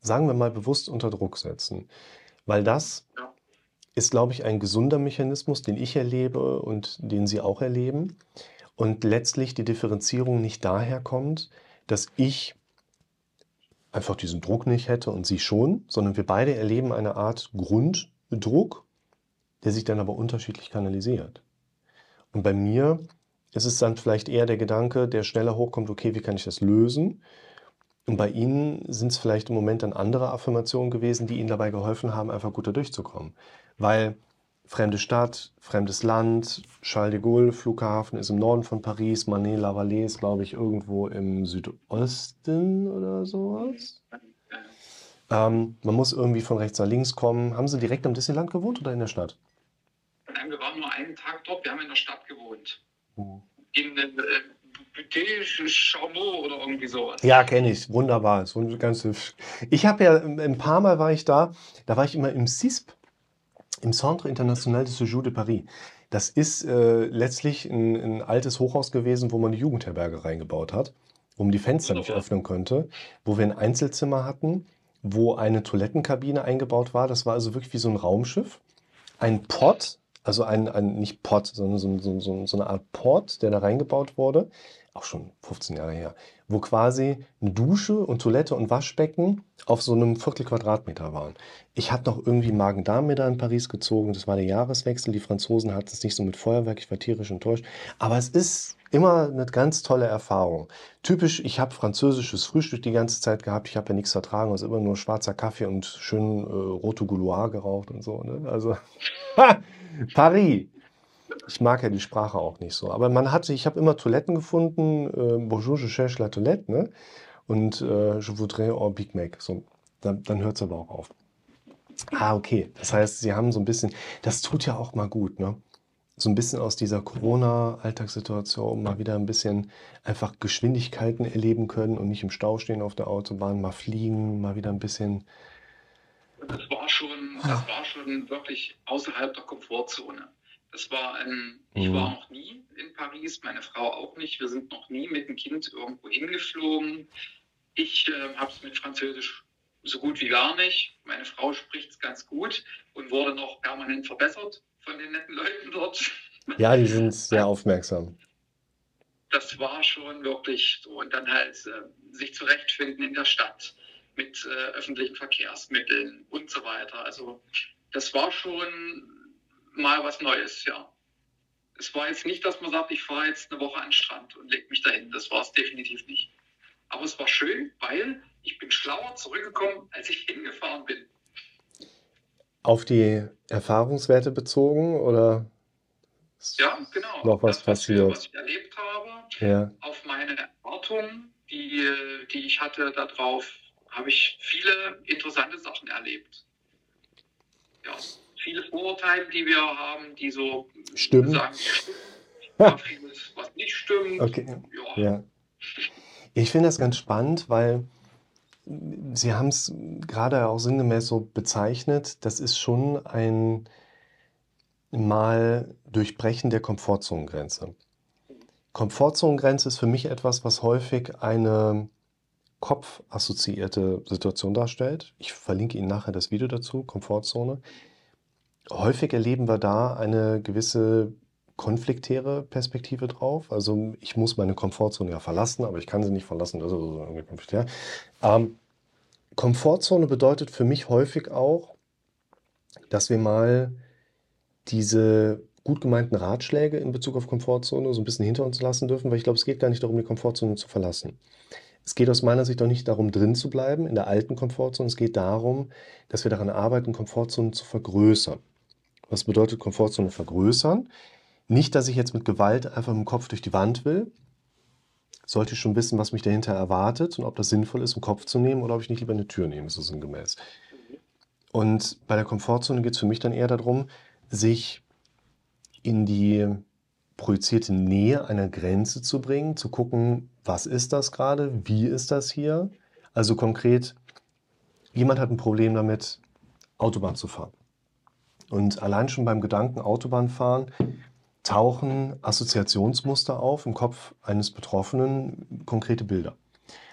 A: Sagen wir mal bewusst unter Druck setzen. Weil das ist, glaube ich, ein gesunder Mechanismus, den ich erlebe und den Sie auch erleben. Und letztlich die Differenzierung nicht daher kommt, dass ich einfach diesen Druck nicht hätte und Sie schon, sondern wir beide erleben eine Art Grunddruck, der sich dann aber unterschiedlich kanalisiert. Und bei mir ist es dann vielleicht eher der Gedanke, der schneller hochkommt, okay, wie kann ich das lösen? Und bei Ihnen sind es vielleicht im Moment dann andere Affirmationen gewesen, die Ihnen dabei geholfen haben, einfach gut durchzukommen. Weil fremde Stadt, fremdes Land, Charles de Gaulle, Flughafen ist im Norden von Paris, Manet-la-Vallée ist, glaube ich, irgendwo im Südosten oder sowas. Ähm, man muss irgendwie von rechts nach links kommen. Haben Sie direkt am Disneyland gewohnt oder in der Stadt?
B: Nein, wir waren nur einen Tag dort, wir haben in der Stadt gewohnt. Hm. In, äh, Buté Chaumont oder irgendwie sowas.
A: Ja, kenne ich. Wunderbar. So ganz hübsch. Ich habe ja ein paar Mal war ich da. Da war ich immer im CISP, im Centre International de Séjour de Paris. Das ist äh, letztlich ein, ein, altes Hochhaus gewesen, wo man die Jugendherberge reingebaut hat, wo man die Fenster nicht öffnen konnte, wo wir ein Einzelzimmer hatten, wo eine Toilettenkabine eingebaut war. Das war also wirklich wie so ein Raumschiff. Ein Pott, also ein, ein nicht Pott, sondern so, so, so, so eine Art Port, der da reingebaut wurde auch schon 15 Jahre her, wo quasi eine Dusche und Toilette und Waschbecken auf so einem Viertel Quadratmeter waren. Ich hatte noch irgendwie Magen-Darm mir da in Paris gezogen. Das war der Jahreswechsel. Die Franzosen hatten es nicht so mit Feuerwerk. Ich war tierisch enttäuscht. Aber es ist immer eine ganz tolle Erfahrung. Typisch, ich habe französisches Frühstück die ganze Zeit gehabt. Ich habe ja nichts vertragen, also immer nur schwarzer Kaffee und schön äh, Rote Gouloir geraucht und so. Ne? Also Paris. Ich mag ja die Sprache auch nicht so. Aber man hatte, ich habe immer Toiletten gefunden. Äh, Bonjour, je cherche la toilette, ne? Und äh, je voudrais un Big Mac. So, dann, dann hört es aber auch auf. Ah, okay. Das heißt, sie haben so ein bisschen, das tut ja auch mal gut, ne? so ein bisschen aus dieser Corona-Alltagssituation mal wieder ein bisschen einfach Geschwindigkeiten erleben können und nicht im Stau stehen auf der Autobahn, mal fliegen, mal wieder ein bisschen.
B: Das war schon, das war schon wirklich außerhalb der Komfortzone. Das war ein, ich
A: Mhm.
B: war noch nie in Paris, meine Frau auch nicht. Wir sind noch nie mit dem Kind irgendwo hingeflogen. Ich äh, habe es mit Französisch so gut wie gar nicht. Meine Frau spricht es ganz gut und wurde noch permanent verbessert von den netten Leuten dort.
A: Ja, die sind sehr aufmerksam.
B: Das war schon wirklich so. Und dann halt äh, sich zurechtfinden in der Stadt mit äh, öffentlichen Verkehrsmitteln und so weiter. Also das war schon mal was Neues, ja. Es war jetzt nicht, dass man sagt, ich fahre jetzt eine Woche an den Strand und leg mich dahin. Das war es definitiv nicht. Aber es war schön, weil ich bin schlauer zurückgekommen, als ich hingefahren bin.
A: Auf die Erfahrungswerte bezogen oder
B: Ja, genau.
A: noch was
B: das,
A: passiert?
B: was ich erlebt habe,
A: Ja,
B: auf meine Erwartungen, die, die ich hatte darauf, habe ich viele interessante Sachen erlebt. Ja, viele Vorurteile, die wir haben, die so
A: Stimmen.
B: sagen. Ja, vieles, was nicht stimmt.
A: okay.
B: Ja.
A: Ja. Ich finde das ganz spannend, weil Sie haben es gerade auch sinngemäß so bezeichnet, das ist schon ein Mal Durchbrechen der Komfortzonengrenze. Komfortzonengrenze ist für mich etwas, was häufig eine kopfassoziierte Situation darstellt. Ich verlinke Ihnen nachher das Video dazu, Komfortzone. Häufig erleben wir da eine gewisse konfliktäre Perspektive drauf. Also ich muss meine Komfortzone ja verlassen, aber ich kann sie nicht verlassen. Das ist also irgendwie konfliktär. Ähm, Komfortzone bedeutet für mich häufig auch, dass wir mal diese gut gemeinten Ratschläge in Bezug auf Komfortzone so ein bisschen hinter uns lassen dürfen, weil ich glaube, es geht gar nicht darum, die Komfortzone zu verlassen. Es geht aus meiner Sicht auch nicht darum, drin zu bleiben in der alten Komfortzone. Es geht darum, dass wir daran arbeiten, Komfortzonen zu vergrößern. Was bedeutet Komfortzone vergrößern? Nicht, dass ich jetzt mit Gewalt einfach dem Kopf durch die Wand will. Sollte ich schon wissen, was mich dahinter erwartet und ob das sinnvoll ist, einen Kopf zu nehmen oder ob ich nicht lieber eine Tür nehme, so sinngemäß. Und bei der Komfortzone geht es für mich dann eher darum, sich in die projizierte Nähe einer Grenze zu bringen, zu gucken, was ist das gerade, wie ist das hier. Also konkret, jemand hat ein Problem damit, Autobahn zu fahren. Und allein schon beim Gedanken Autobahnfahren tauchen Assoziationsmuster auf im Kopf eines Betroffenen, konkrete Bilder.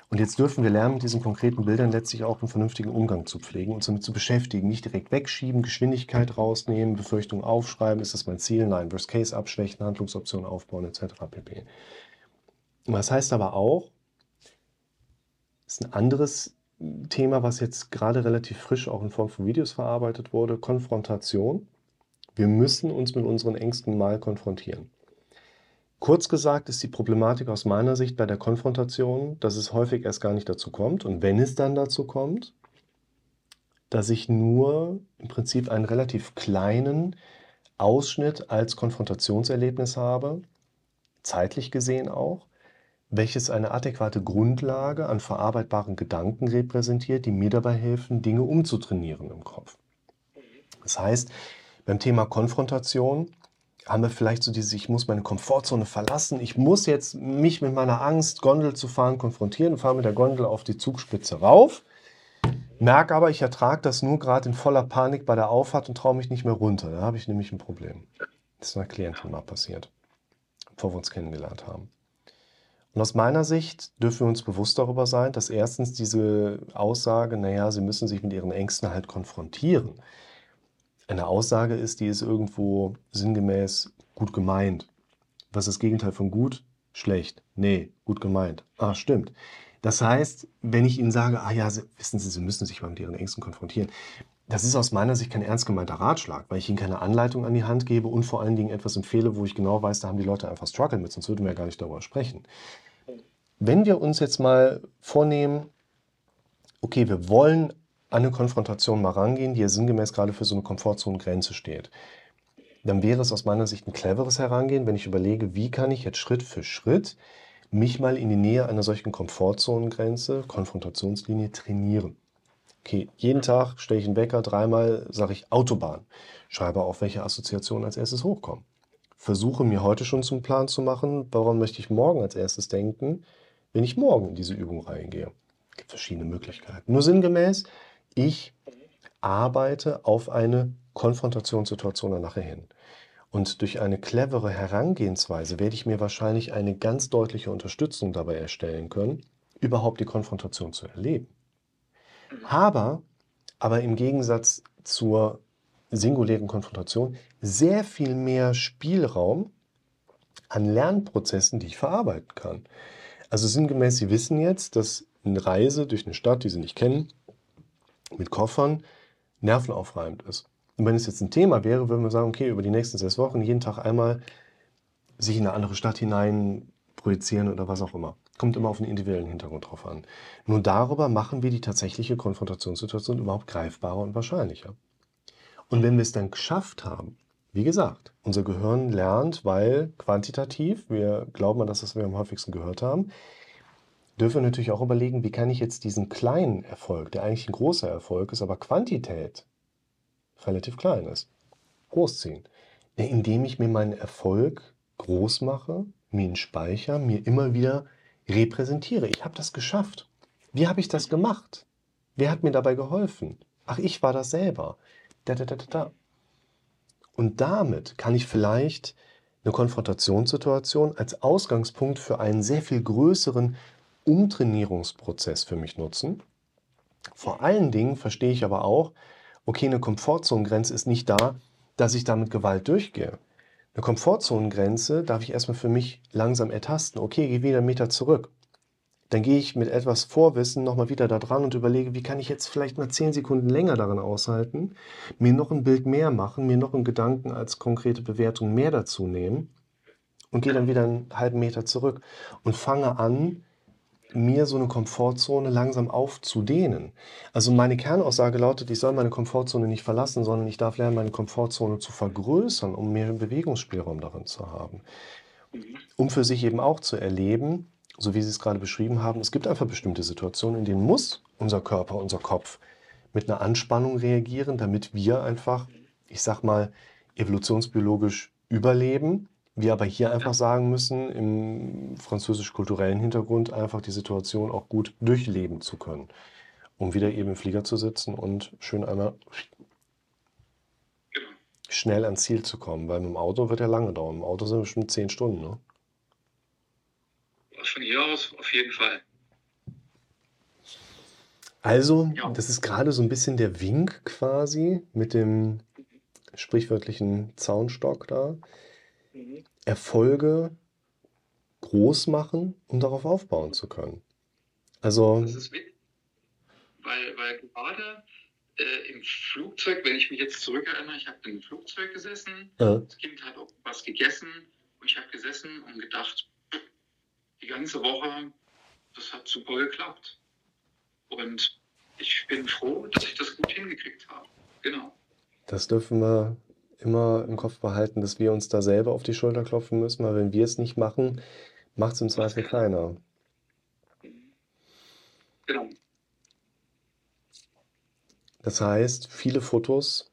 A: Und jetzt dürfen wir lernen, mit diesen konkreten Bildern letztlich auch einen vernünftigen Umgang zu pflegen, uns damit zu beschäftigen. Nicht direkt wegschieben, Geschwindigkeit rausnehmen, Befürchtungen aufschreiben, ist das mein Ziel? Nein, Worst Case abschwächen, Handlungsoptionen aufbauen, etc. pp. Das heißt aber auch, ist ein anderes Thema, was jetzt gerade relativ frisch auch in Form von Videos verarbeitet wurde, Konfrontation. Wir müssen uns mit unseren Ängsten mal konfrontieren. Kurz gesagt ist die Problematik aus meiner Sicht bei der Konfrontation, dass es häufig erst gar nicht dazu kommt und wenn es dann dazu kommt, dass ich nur im Prinzip einen relativ kleinen Ausschnitt als Konfrontationserlebnis habe, zeitlich gesehen auch, welches eine adäquate Grundlage an verarbeitbaren Gedanken repräsentiert, die mir dabei helfen, Dinge umzutrainieren im Kopf. Das heißt, beim Thema Konfrontation haben wir vielleicht so dieses, ich muss meine Komfortzone verlassen, ich muss jetzt mich mit meiner Angst, Gondel zu fahren, konfrontieren und fahre mit der Gondel auf die Zugspitze rauf. Merke aber, ich ertrage das nur gerade in voller Panik bei der Auffahrt und traue mich nicht mehr runter. Da habe ich nämlich ein Problem. Das ist einer Klientin mal passiert, bevor wir uns kennengelernt haben. Und aus meiner Sicht dürfen wir uns bewusst darüber sein, dass erstens diese Aussage, naja, sie müssen sich mit ihren Ängsten halt konfrontieren, eine Aussage ist, die ist irgendwo sinngemäß gut gemeint. Was ist das Gegenteil von gut? Schlecht. Nee, gut gemeint. Ah, stimmt. Das heißt, wenn ich Ihnen sage, ah ja, wissen Sie, Sie müssen sich mal mit Ihren Ängsten konfrontieren, das ist aus meiner Sicht kein ernst gemeinter Ratschlag, weil ich Ihnen keine Anleitung an die Hand gebe und vor allen Dingen etwas empfehle, wo ich genau weiß, da haben die Leute einfach Struggle mit, sonst würden wir ja gar nicht darüber sprechen. Wenn wir uns jetzt mal vornehmen, okay, wir wollen an eine Konfrontation mal rangehen, die ja sinngemäß gerade für so eine Komfortzonengrenze steht, dann wäre es aus meiner Sicht ein cleveres Herangehen, wenn ich überlege, wie kann ich jetzt Schritt für Schritt mich mal in die Nähe einer solchen Komfortzonengrenze, Konfrontationslinie trainieren. Okay, jeden Tag stelle ich einen Wecker, dreimal sage ich Autobahn, schreibe auf, welche Assoziationen als erstes hochkommen. versuche mir heute schon zum Plan zu machen, woran möchte ich morgen als erstes denken, wenn ich morgen in diese Übung reingehe. Es gibt verschiedene Möglichkeiten. Nur sinngemäß, ich arbeite auf eine Konfrontationssituation nachher hin. Und durch eine clevere Herangehensweise werde ich mir wahrscheinlich eine ganz deutliche Unterstützung dabei erstellen können, überhaupt die Konfrontation zu erleben. Habe aber im Gegensatz zur singulären Konfrontation sehr viel mehr Spielraum an Lernprozessen, die ich verarbeiten kann. Also sinngemäß, Sie wissen jetzt, dass eine Reise durch eine Stadt, die Sie nicht kennen, mit Koffern nervenaufreibend ist. Und wenn es jetzt ein Thema wäre, würden wir sagen, okay, über die nächsten sechs Wochen jeden Tag einmal sich in eine andere Stadt hinein projizieren oder was auch immer. Kommt immer auf den individuellen Hintergrund drauf an. Nur darüber machen wir die tatsächliche Konfrontationssituation überhaupt greifbarer und wahrscheinlicher. Und wenn wir es dann geschafft haben, wie gesagt, unser Gehirn lernt, weil quantitativ, wir glauben an das, was wir am häufigsten gehört haben, dürfen wir natürlich auch überlegen, wie kann ich jetzt diesen kleinen Erfolg, der eigentlich ein großer Erfolg ist, aber Quantität relativ klein ist, großziehen. Indem ich mir meinen Erfolg groß mache, mir ihn speichere, mir immer wieder repräsentiere. Ich habe das geschafft. Wie habe ich das gemacht? Wer hat mir dabei geholfen? Ach, ich war das selber. Da, da, da, da, da. Und damit kann ich vielleicht eine Konfrontationssituation als Ausgangspunkt für einen sehr viel größeren Umtrainierungsprozess für mich nutzen. Vor allen Dingen verstehe ich aber auch, okay, eine Komfortzonengrenze ist nicht da, dass ich da mit Gewalt durchgehe. Eine Komfortzonengrenze darf ich erstmal für mich langsam ertasten. Okay, gehe wieder einen Meter zurück. Dann gehe ich mit etwas Vorwissen nochmal wieder da dran und überlege, wie kann ich jetzt vielleicht mal zehn Sekunden länger daran aushalten, mir noch ein Bild mehr machen, mir noch einen Gedanken als konkrete Bewertung mehr dazu nehmen und gehe dann wieder einen halben Meter zurück und fange an, mir so eine Komfortzone langsam aufzudehnen. Also meine Kernaussage lautet, ich soll meine Komfortzone nicht verlassen, sondern ich darf lernen, meine Komfortzone zu vergrößern, um mehr Bewegungsspielraum darin zu haben. Um für sich eben auch zu erleben, so wie Sie es gerade beschrieben haben, es gibt einfach bestimmte Situationen, in denen muss unser Körper, unser Kopf mit einer Anspannung reagieren, damit wir einfach, ich sag mal, evolutionsbiologisch überleben wir aber hier einfach sagen müssen, im französisch-kulturellen Hintergrund einfach die Situation auch gut durchleben zu können, um wieder eben im Flieger zu sitzen und schön einmal genau. schnell ans Ziel zu kommen, weil mit dem Auto wird ja lange dauern. Im Auto sind wir bestimmt zehn Stunden, ne?
B: Von hier aus auf jeden Fall.
A: Also, ja. das ist gerade so ein bisschen der Wink quasi mit dem sprichwörtlichen Zaunstock da. Erfolge groß machen, um darauf aufbauen zu können. Also.
B: Das ist wichtig, weil, weil gerade äh, im Flugzeug, wenn ich mich jetzt zurückerinnere, ich habe im Flugzeug gesessen, ja. das Kind hat auch was gegessen und ich habe gesessen und gedacht, die ganze Woche, das hat super geklappt. Und ich bin froh, dass ich das gut hingekriegt habe. Genau.
A: Das dürfen wir immer im Kopf behalten, dass wir uns da selber auf die Schulter klopfen müssen, weil wenn wir es nicht machen, macht es im Zweifel keiner. Genau. Das heißt, viele Fotos,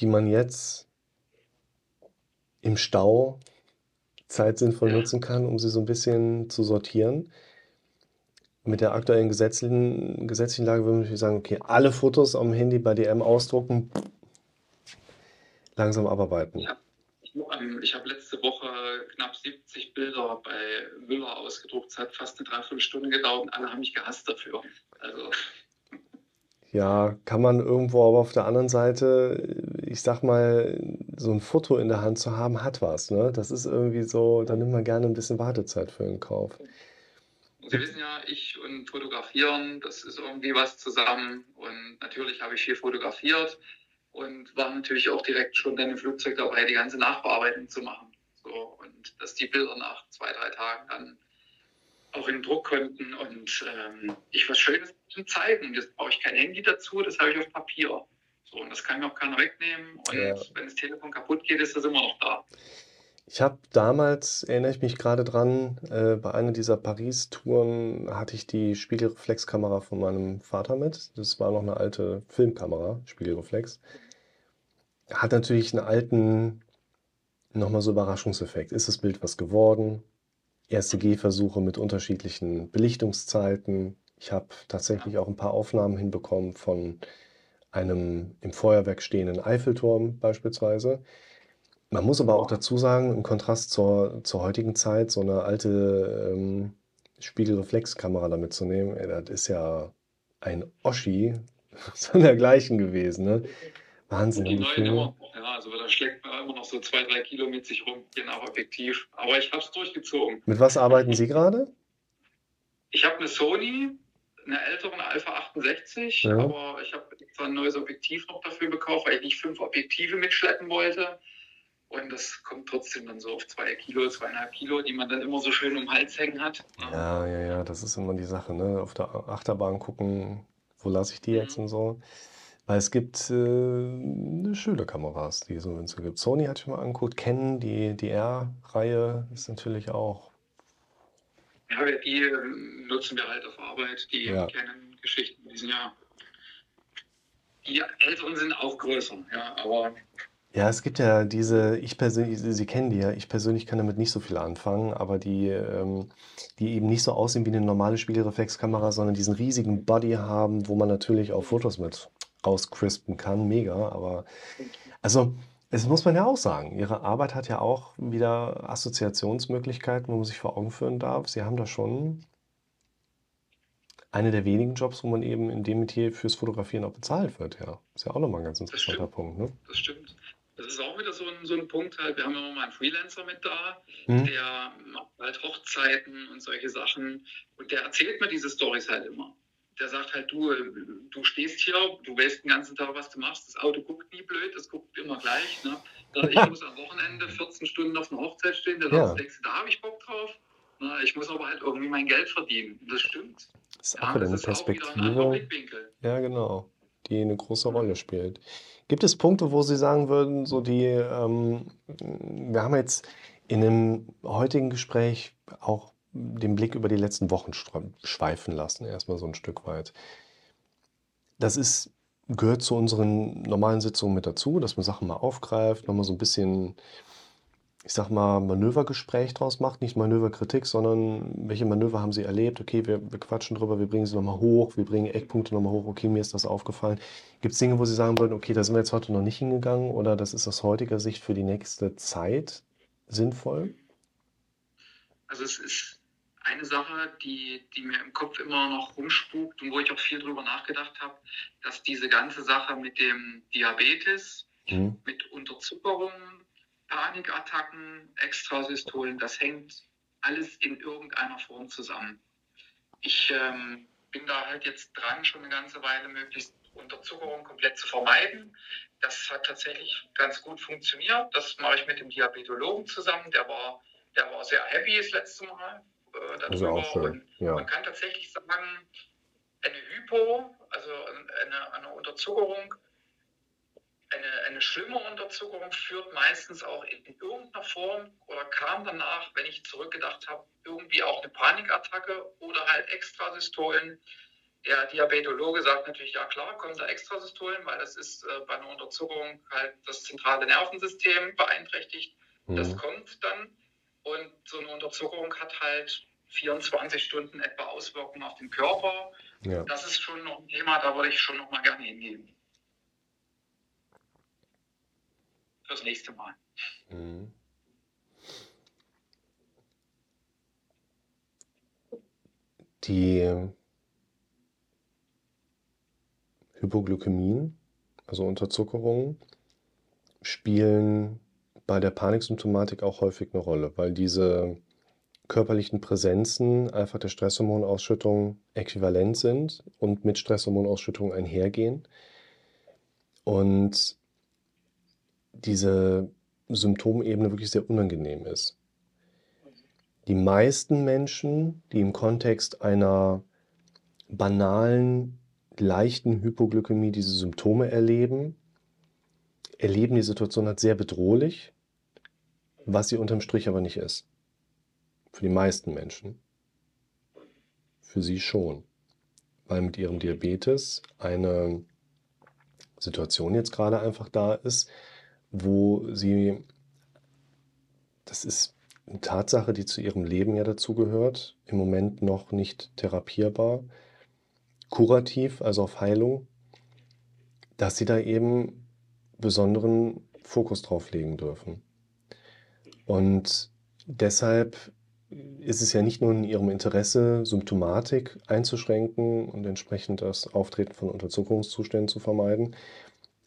A: die man jetzt im Stau Zeit sinnvoll ja. nutzen kann, um sie so ein bisschen zu sortieren. Mit der aktuellen gesetzlichen, gesetzlichen Lage würde ich sagen, okay, alle Fotos am Handy bei DM ausdrucken, langsam abarbeiten.
B: Ja. Ich habe letzte Woche knapp 70 Bilder bei Müller ausgedruckt. Es hat fast eine Dreiviertelstunde gedauert und alle haben mich gehasst dafür. Also.
A: Ja, kann man irgendwo, aber auf der anderen Seite, ich sag mal, so ein Foto in der Hand zu haben, hat was. Ne? Das ist irgendwie so, da nimmt man gerne ein bisschen Wartezeit für den Kauf.
B: Sie wissen ja, ich und Fotografieren, das ist irgendwie was zusammen. Und natürlich habe ich viel fotografiert und war natürlich auch direkt schon dann im Flugzeug dabei, die ganze Nachbearbeitung zu machen. So, und dass die Bilder nach zwei, drei Tagen dann auch in Druck konnten und ähm, ich was Schönes zeigen. Jetzt brauche ich kein Handy dazu, das habe ich auf Papier. So, und das kann mir auch keiner wegnehmen. Und ja. wenn das Telefon kaputt geht, ist das immer noch da.
A: Ich habe damals, erinnere ich mich gerade dran, äh, bei einer dieser Paris-Touren hatte ich die Spiegelreflexkamera von meinem Vater mit. Das war noch eine alte Filmkamera, Spiegelreflex hat natürlich einen alten nochmal so Überraschungseffekt. Ist das Bild was geworden? Erste Gehversuche mit unterschiedlichen Belichtungszeiten. Ich habe tatsächlich auch ein paar Aufnahmen hinbekommen von einem im Feuerwerk stehenden Eiffelturm beispielsweise. Man muss aber auch dazu sagen, im Kontrast zur, zur heutigen Zeit, so eine alte ähm, Spiegelreflexkamera damit zu nehmen, ey, das ist ja ein Oschi von dergleichen gewesen. Ne? Wahnsinn.
B: Die neuen immer, ja, also da schlägt man immer noch so zwei, drei Kilo mit sich rum, je nach Objektiv. Aber ich habe es durchgezogen.
A: Mit was arbeiten Sie gerade?
B: Ich habe eine Sony, eine ältere, eine Alpha 68, ja. aber ich habe extra ein neues Objektiv noch dafür gekauft, weil ich nicht fünf Objektive mitschleppen wollte. Und das kommt trotzdem dann so auf zwei Kilo, zweieinhalb Kilo, die man dann immer so schön um den Hals hängen hat.
A: Ja, ja, ja, das ist immer die Sache, ne? Auf der Achterbahn gucken, wo lasse ich die jetzt mhm. und so. Weil es gibt äh, schöne Kameras, die es so gibt. Sony hatte ich mal angeguckt, Canon, die, die R-Reihe ist natürlich auch.
B: Ja, die äh, nutzen wir halt auf Arbeit, die ja. Canon-Geschichten, die sind ja. Die älteren sind auch größer, ja, aber
A: ja, es gibt ja diese, ich persönlich, Sie kennen die ja, ich persönlich kann damit nicht so viel anfangen, aber die, ähm, die eben nicht so aussehen wie eine normale Spiegelreflexkamera, sondern diesen riesigen Body haben, wo man natürlich auch Fotos mit rauscrispen kann. Mega, aber also, es muss man ja auch sagen, Ihre Arbeit hat ja auch wieder Assoziationsmöglichkeiten, wo man sich vor Augen führen darf. Sie haben da schon eine der wenigen Jobs, wo man eben in dem Metier fürs Fotografieren auch bezahlt wird, ja. Ist ja auch nochmal ein ganz interessanter Punkt, ne?
B: Das stimmt. Das ist auch wieder so ein, so ein Punkt halt. Wir haben immer mal einen Freelancer mit da, mhm. der macht halt Hochzeiten und solche Sachen. Und der erzählt mir diese Stories halt immer. Der sagt halt, du, du stehst hier, du weißt den ganzen Tag, was du machst. Das Auto guckt nie blöd, das guckt immer gleich. Ne? Ich muss am Wochenende 14 Stunden auf einer Hochzeit stehen. Da ja. denkst du, da habe ich Bock drauf. Ich muss aber halt irgendwie mein Geld verdienen. Das stimmt.
A: Das ist auch ja, wieder eine Perspektive. Ja, genau. Die eine große Rolle spielt. Gibt es Punkte, wo Sie sagen würden, so die, ähm, wir haben jetzt in dem heutigen Gespräch auch den Blick über die letzten Wochen schweifen lassen, erstmal so ein Stück weit. Das ist, gehört zu unseren normalen Sitzungen mit dazu, dass man Sachen mal aufgreift, nochmal so ein bisschen ich sag mal, Manövergespräch draus macht, nicht Manöverkritik, sondern welche Manöver haben Sie erlebt? Okay, wir, wir quatschen drüber, wir bringen sie nochmal hoch, wir bringen Eckpunkte nochmal hoch, okay, mir ist das aufgefallen. Gibt es Dinge, wo Sie sagen würden, okay, da sind wir jetzt heute noch nicht hingegangen oder das ist aus heutiger Sicht für die nächste Zeit sinnvoll?
B: Also es ist eine Sache, die, die mir im Kopf immer noch rumspukt und wo ich auch viel drüber nachgedacht habe, dass diese ganze Sache mit dem Diabetes, mhm. mit Unterzuckerung, Panikattacken, Extrasystolen, das hängt alles in irgendeiner Form zusammen. Ich ähm, bin da halt jetzt dran, schon eine ganze Weile möglichst Unterzuckerung komplett zu vermeiden. Das hat tatsächlich ganz gut funktioniert. Das mache ich mit dem Diabetologen zusammen. Der war, der war sehr happy das letzte Mal
A: äh, darüber. Und ja.
B: man kann tatsächlich sagen, eine Hypo, also eine, eine Unterzuckerung, eine, eine schlimme Unterzuckerung führt meistens auch in, in irgendeiner Form oder kam danach, wenn ich zurückgedacht habe, irgendwie auch eine Panikattacke oder halt Extrasystolen. Der Diabetologe sagt natürlich, ja klar, kommen da Extrasystolen, weil das ist äh, bei einer Unterzuckerung halt das zentrale Nervensystem beeinträchtigt. Mhm. Das kommt dann und so eine Unterzuckerung hat halt 24 Stunden etwa Auswirkungen auf den Körper. Ja. Das ist schon noch ein Thema, da würde ich schon noch mal gerne hingehen. fürs nächste Mal. Mhm.
A: Die Hypoglykämien, also Unterzuckerungen, spielen bei der Paniksymptomatik auch häufig eine Rolle, weil diese körperlichen Präsenzen einfach der Stresshormonausschüttung äquivalent sind und mit Stresshormonausschüttung einhergehen. Und diese Symptomebene wirklich sehr unangenehm ist. Die meisten Menschen, die im Kontext einer banalen, leichten Hypoglykämie diese Symptome erleben, erleben die Situation als sehr bedrohlich, was sie unterm Strich aber nicht ist. Für die meisten Menschen. Für sie schon. Weil mit ihrem Diabetes eine Situation jetzt gerade einfach da ist, wo sie das ist eine Tatsache, die zu ihrem Leben ja dazugehört, im Moment noch nicht therapierbar, kurativ, also auf Heilung, dass sie da eben besonderen Fokus drauf legen dürfen. Und deshalb ist es ja nicht nur in ihrem Interesse, Symptomatik einzuschränken und entsprechend das Auftreten von Unterzuckerungszuständen zu vermeiden,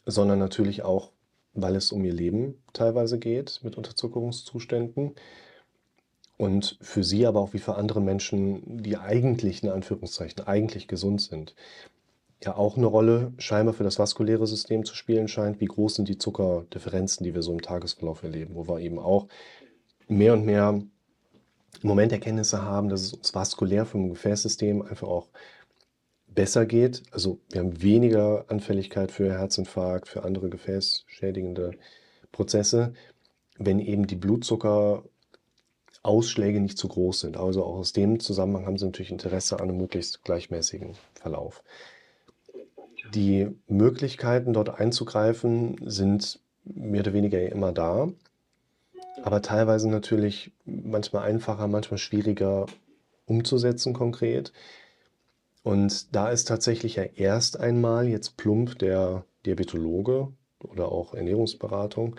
A: sondern natürlich auch, weil es um ihr Leben teilweise geht mit Unterzuckerungszuständen und für sie aber auch wie für andere Menschen, die eigentlich in Anführungszeichen eigentlich gesund sind, ja auch eine Rolle scheinbar für das vaskuläre System zu spielen scheint. Wie groß sind die Zuckerdifferenzen, die wir so im Tagesverlauf erleben, wo wir eben auch mehr und mehr im Moment Erkenntnisse haben, dass es uns vaskulär vom Gefäßsystem einfach auch besser geht. Also wir haben weniger Anfälligkeit für Herzinfarkt, für andere gefäßschädigende Prozesse, wenn eben die Blutzuckerausschläge nicht zu groß sind. Also auch aus dem Zusammenhang haben sie natürlich Interesse an einem möglichst gleichmäßigen Verlauf. Die Möglichkeiten, dort einzugreifen, sind mehr oder weniger immer da, aber teilweise natürlich manchmal einfacher, manchmal schwieriger umzusetzen konkret. Und da ist tatsächlich ja erst einmal jetzt plump der Diabetologe oder auch Ernährungsberatung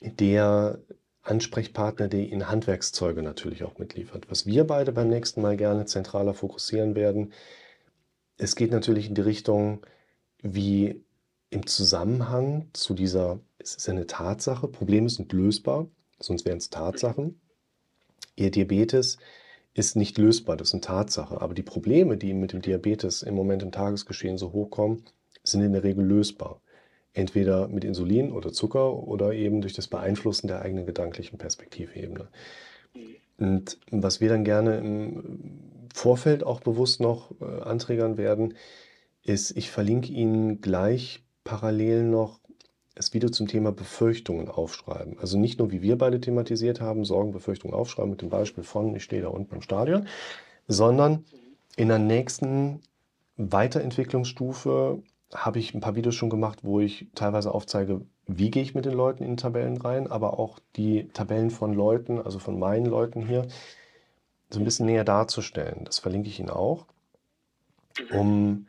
A: der Ansprechpartner, der Ihnen Handwerkszeuge natürlich auch mitliefert. Was wir beide beim nächsten Mal gerne zentraler fokussieren werden, es geht natürlich in die Richtung, wie im Zusammenhang zu dieser, es ist eine Tatsache, Probleme sind lösbar, sonst wären es Tatsachen. Ihr Diabetes ist nicht lösbar, das ist eine Tatsache. Aber die Probleme, die mit dem Diabetes im Moment im Tagesgeschehen so hochkommen, sind in der Regel lösbar. Entweder mit Insulin oder Zucker oder eben durch das Beeinflussen der eigenen gedanklichen Perspektivebene. Und was wir dann gerne im Vorfeld auch bewusst noch äh, anträgern werden, ist, ich verlinke Ihnen gleich parallel noch das Video zum Thema Befürchtungen aufschreiben. Also nicht nur, wie wir beide thematisiert haben, Sorgen, Befürchtungen aufschreiben mit dem Beispiel von, ich stehe da unten im Stadion, sondern in der nächsten Weiterentwicklungsstufe habe ich ein paar Videos schon gemacht, wo ich teilweise aufzeige, wie gehe ich mit den Leuten in Tabellen rein, aber auch die Tabellen von Leuten, also von meinen Leuten hier, so ein bisschen näher darzustellen. Das verlinke ich Ihnen auch, um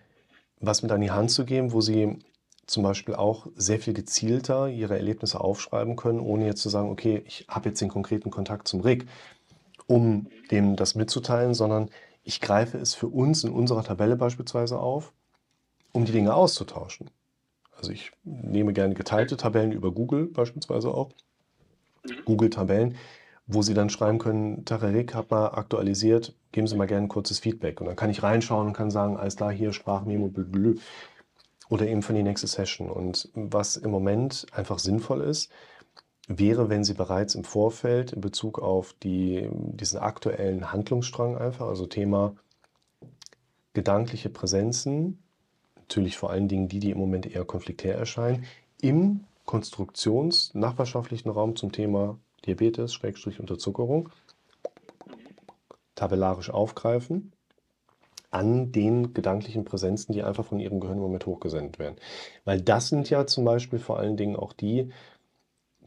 A: was mit an die Hand zu geben, wo Sie zum Beispiel auch sehr viel gezielter Ihre Erlebnisse aufschreiben können, ohne jetzt zu sagen, okay, ich habe jetzt den konkreten Kontakt zum Rick, um dem das mitzuteilen, sondern ich greife es für uns in unserer Tabelle beispielsweise auf, um die Dinge auszutauschen. Also ich nehme gerne geteilte Tabellen über Google beispielsweise auch, Google-Tabellen, wo Sie dann schreiben können, Tararik hat mal aktualisiert, geben Sie mal gerne ein kurzes Feedback. Und dann kann ich reinschauen und kann sagen, alles klar, hier Sprachmemo, blö, oder eben für die nächste Session. Und was im Moment einfach sinnvoll ist, wäre, wenn Sie bereits im Vorfeld in Bezug auf die, diesen aktuellen Handlungsstrang einfach, also Thema gedankliche Präsenzen, natürlich vor allen Dingen die, die im Moment eher konfliktär erscheinen, im konstruktions-nachbarschaftlichen Raum zum Thema Diabetes, Schrägstrich Unterzuckerung, tabellarisch aufgreifen an den gedanklichen Präsenzen, die einfach von ihrem Gehirn im Moment hochgesendet werden. Weil das sind ja zum Beispiel vor allen Dingen auch die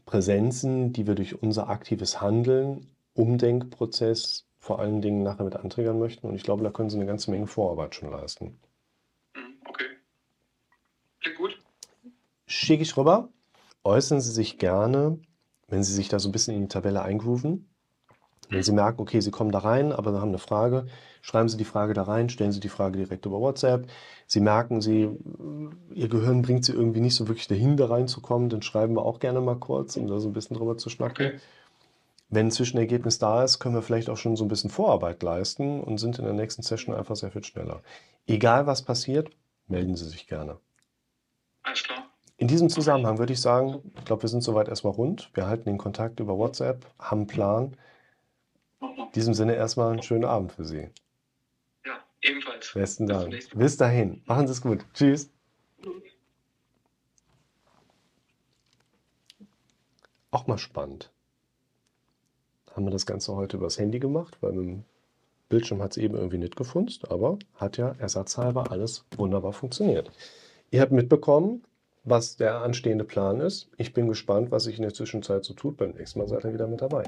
A: Präsenzen, die wir durch unser aktives Handeln, Umdenkprozess vor allen Dingen nachher mit anträgern möchten. Und ich glaube, da können Sie eine ganze Menge Vorarbeit schon leisten.
B: Mhm, okay. Klingt gut.
A: Schicke ich rüber. Äußern Sie sich gerne wenn Sie sich da so ein bisschen in die Tabelle eingrooven, wenn Sie merken, okay, Sie kommen da rein, aber Sie haben eine Frage, schreiben Sie die Frage da rein, stellen Sie die Frage direkt über WhatsApp. Sie merken, Sie, Ihr Gehirn bringt Sie irgendwie nicht so wirklich dahin, da reinzukommen, dann schreiben wir auch gerne mal kurz, um da so ein bisschen drüber zu schnacken. Okay. Wenn ein Zwischenergebnis da ist, können wir vielleicht auch schon so ein bisschen Vorarbeit leisten und sind in der nächsten Session einfach sehr viel schneller. Egal was passiert, melden Sie sich gerne.
B: Alles klar.
A: In diesem Zusammenhang würde ich sagen, ich glaube, wir sind soweit erstmal rund. Wir halten den Kontakt über WhatsApp, haben einen Plan. In diesem Sinne erstmal einen schönen Abend für Sie.
B: Ja, ebenfalls.
A: Besten Dank. Bis dahin. Machen Sie es gut. Tschüss. Auch mal spannend. Haben wir das Ganze heute übers Handy gemacht, weil mit dem Bildschirm hat es eben irgendwie nicht gefunzt, aber hat ja ersatzhalber alles wunderbar funktioniert. Ihr habt mitbekommen, was der anstehende Plan ist. Ich bin gespannt, was sich in der Zwischenzeit so tut. Beim nächsten Mal seid ihr wieder mit dabei.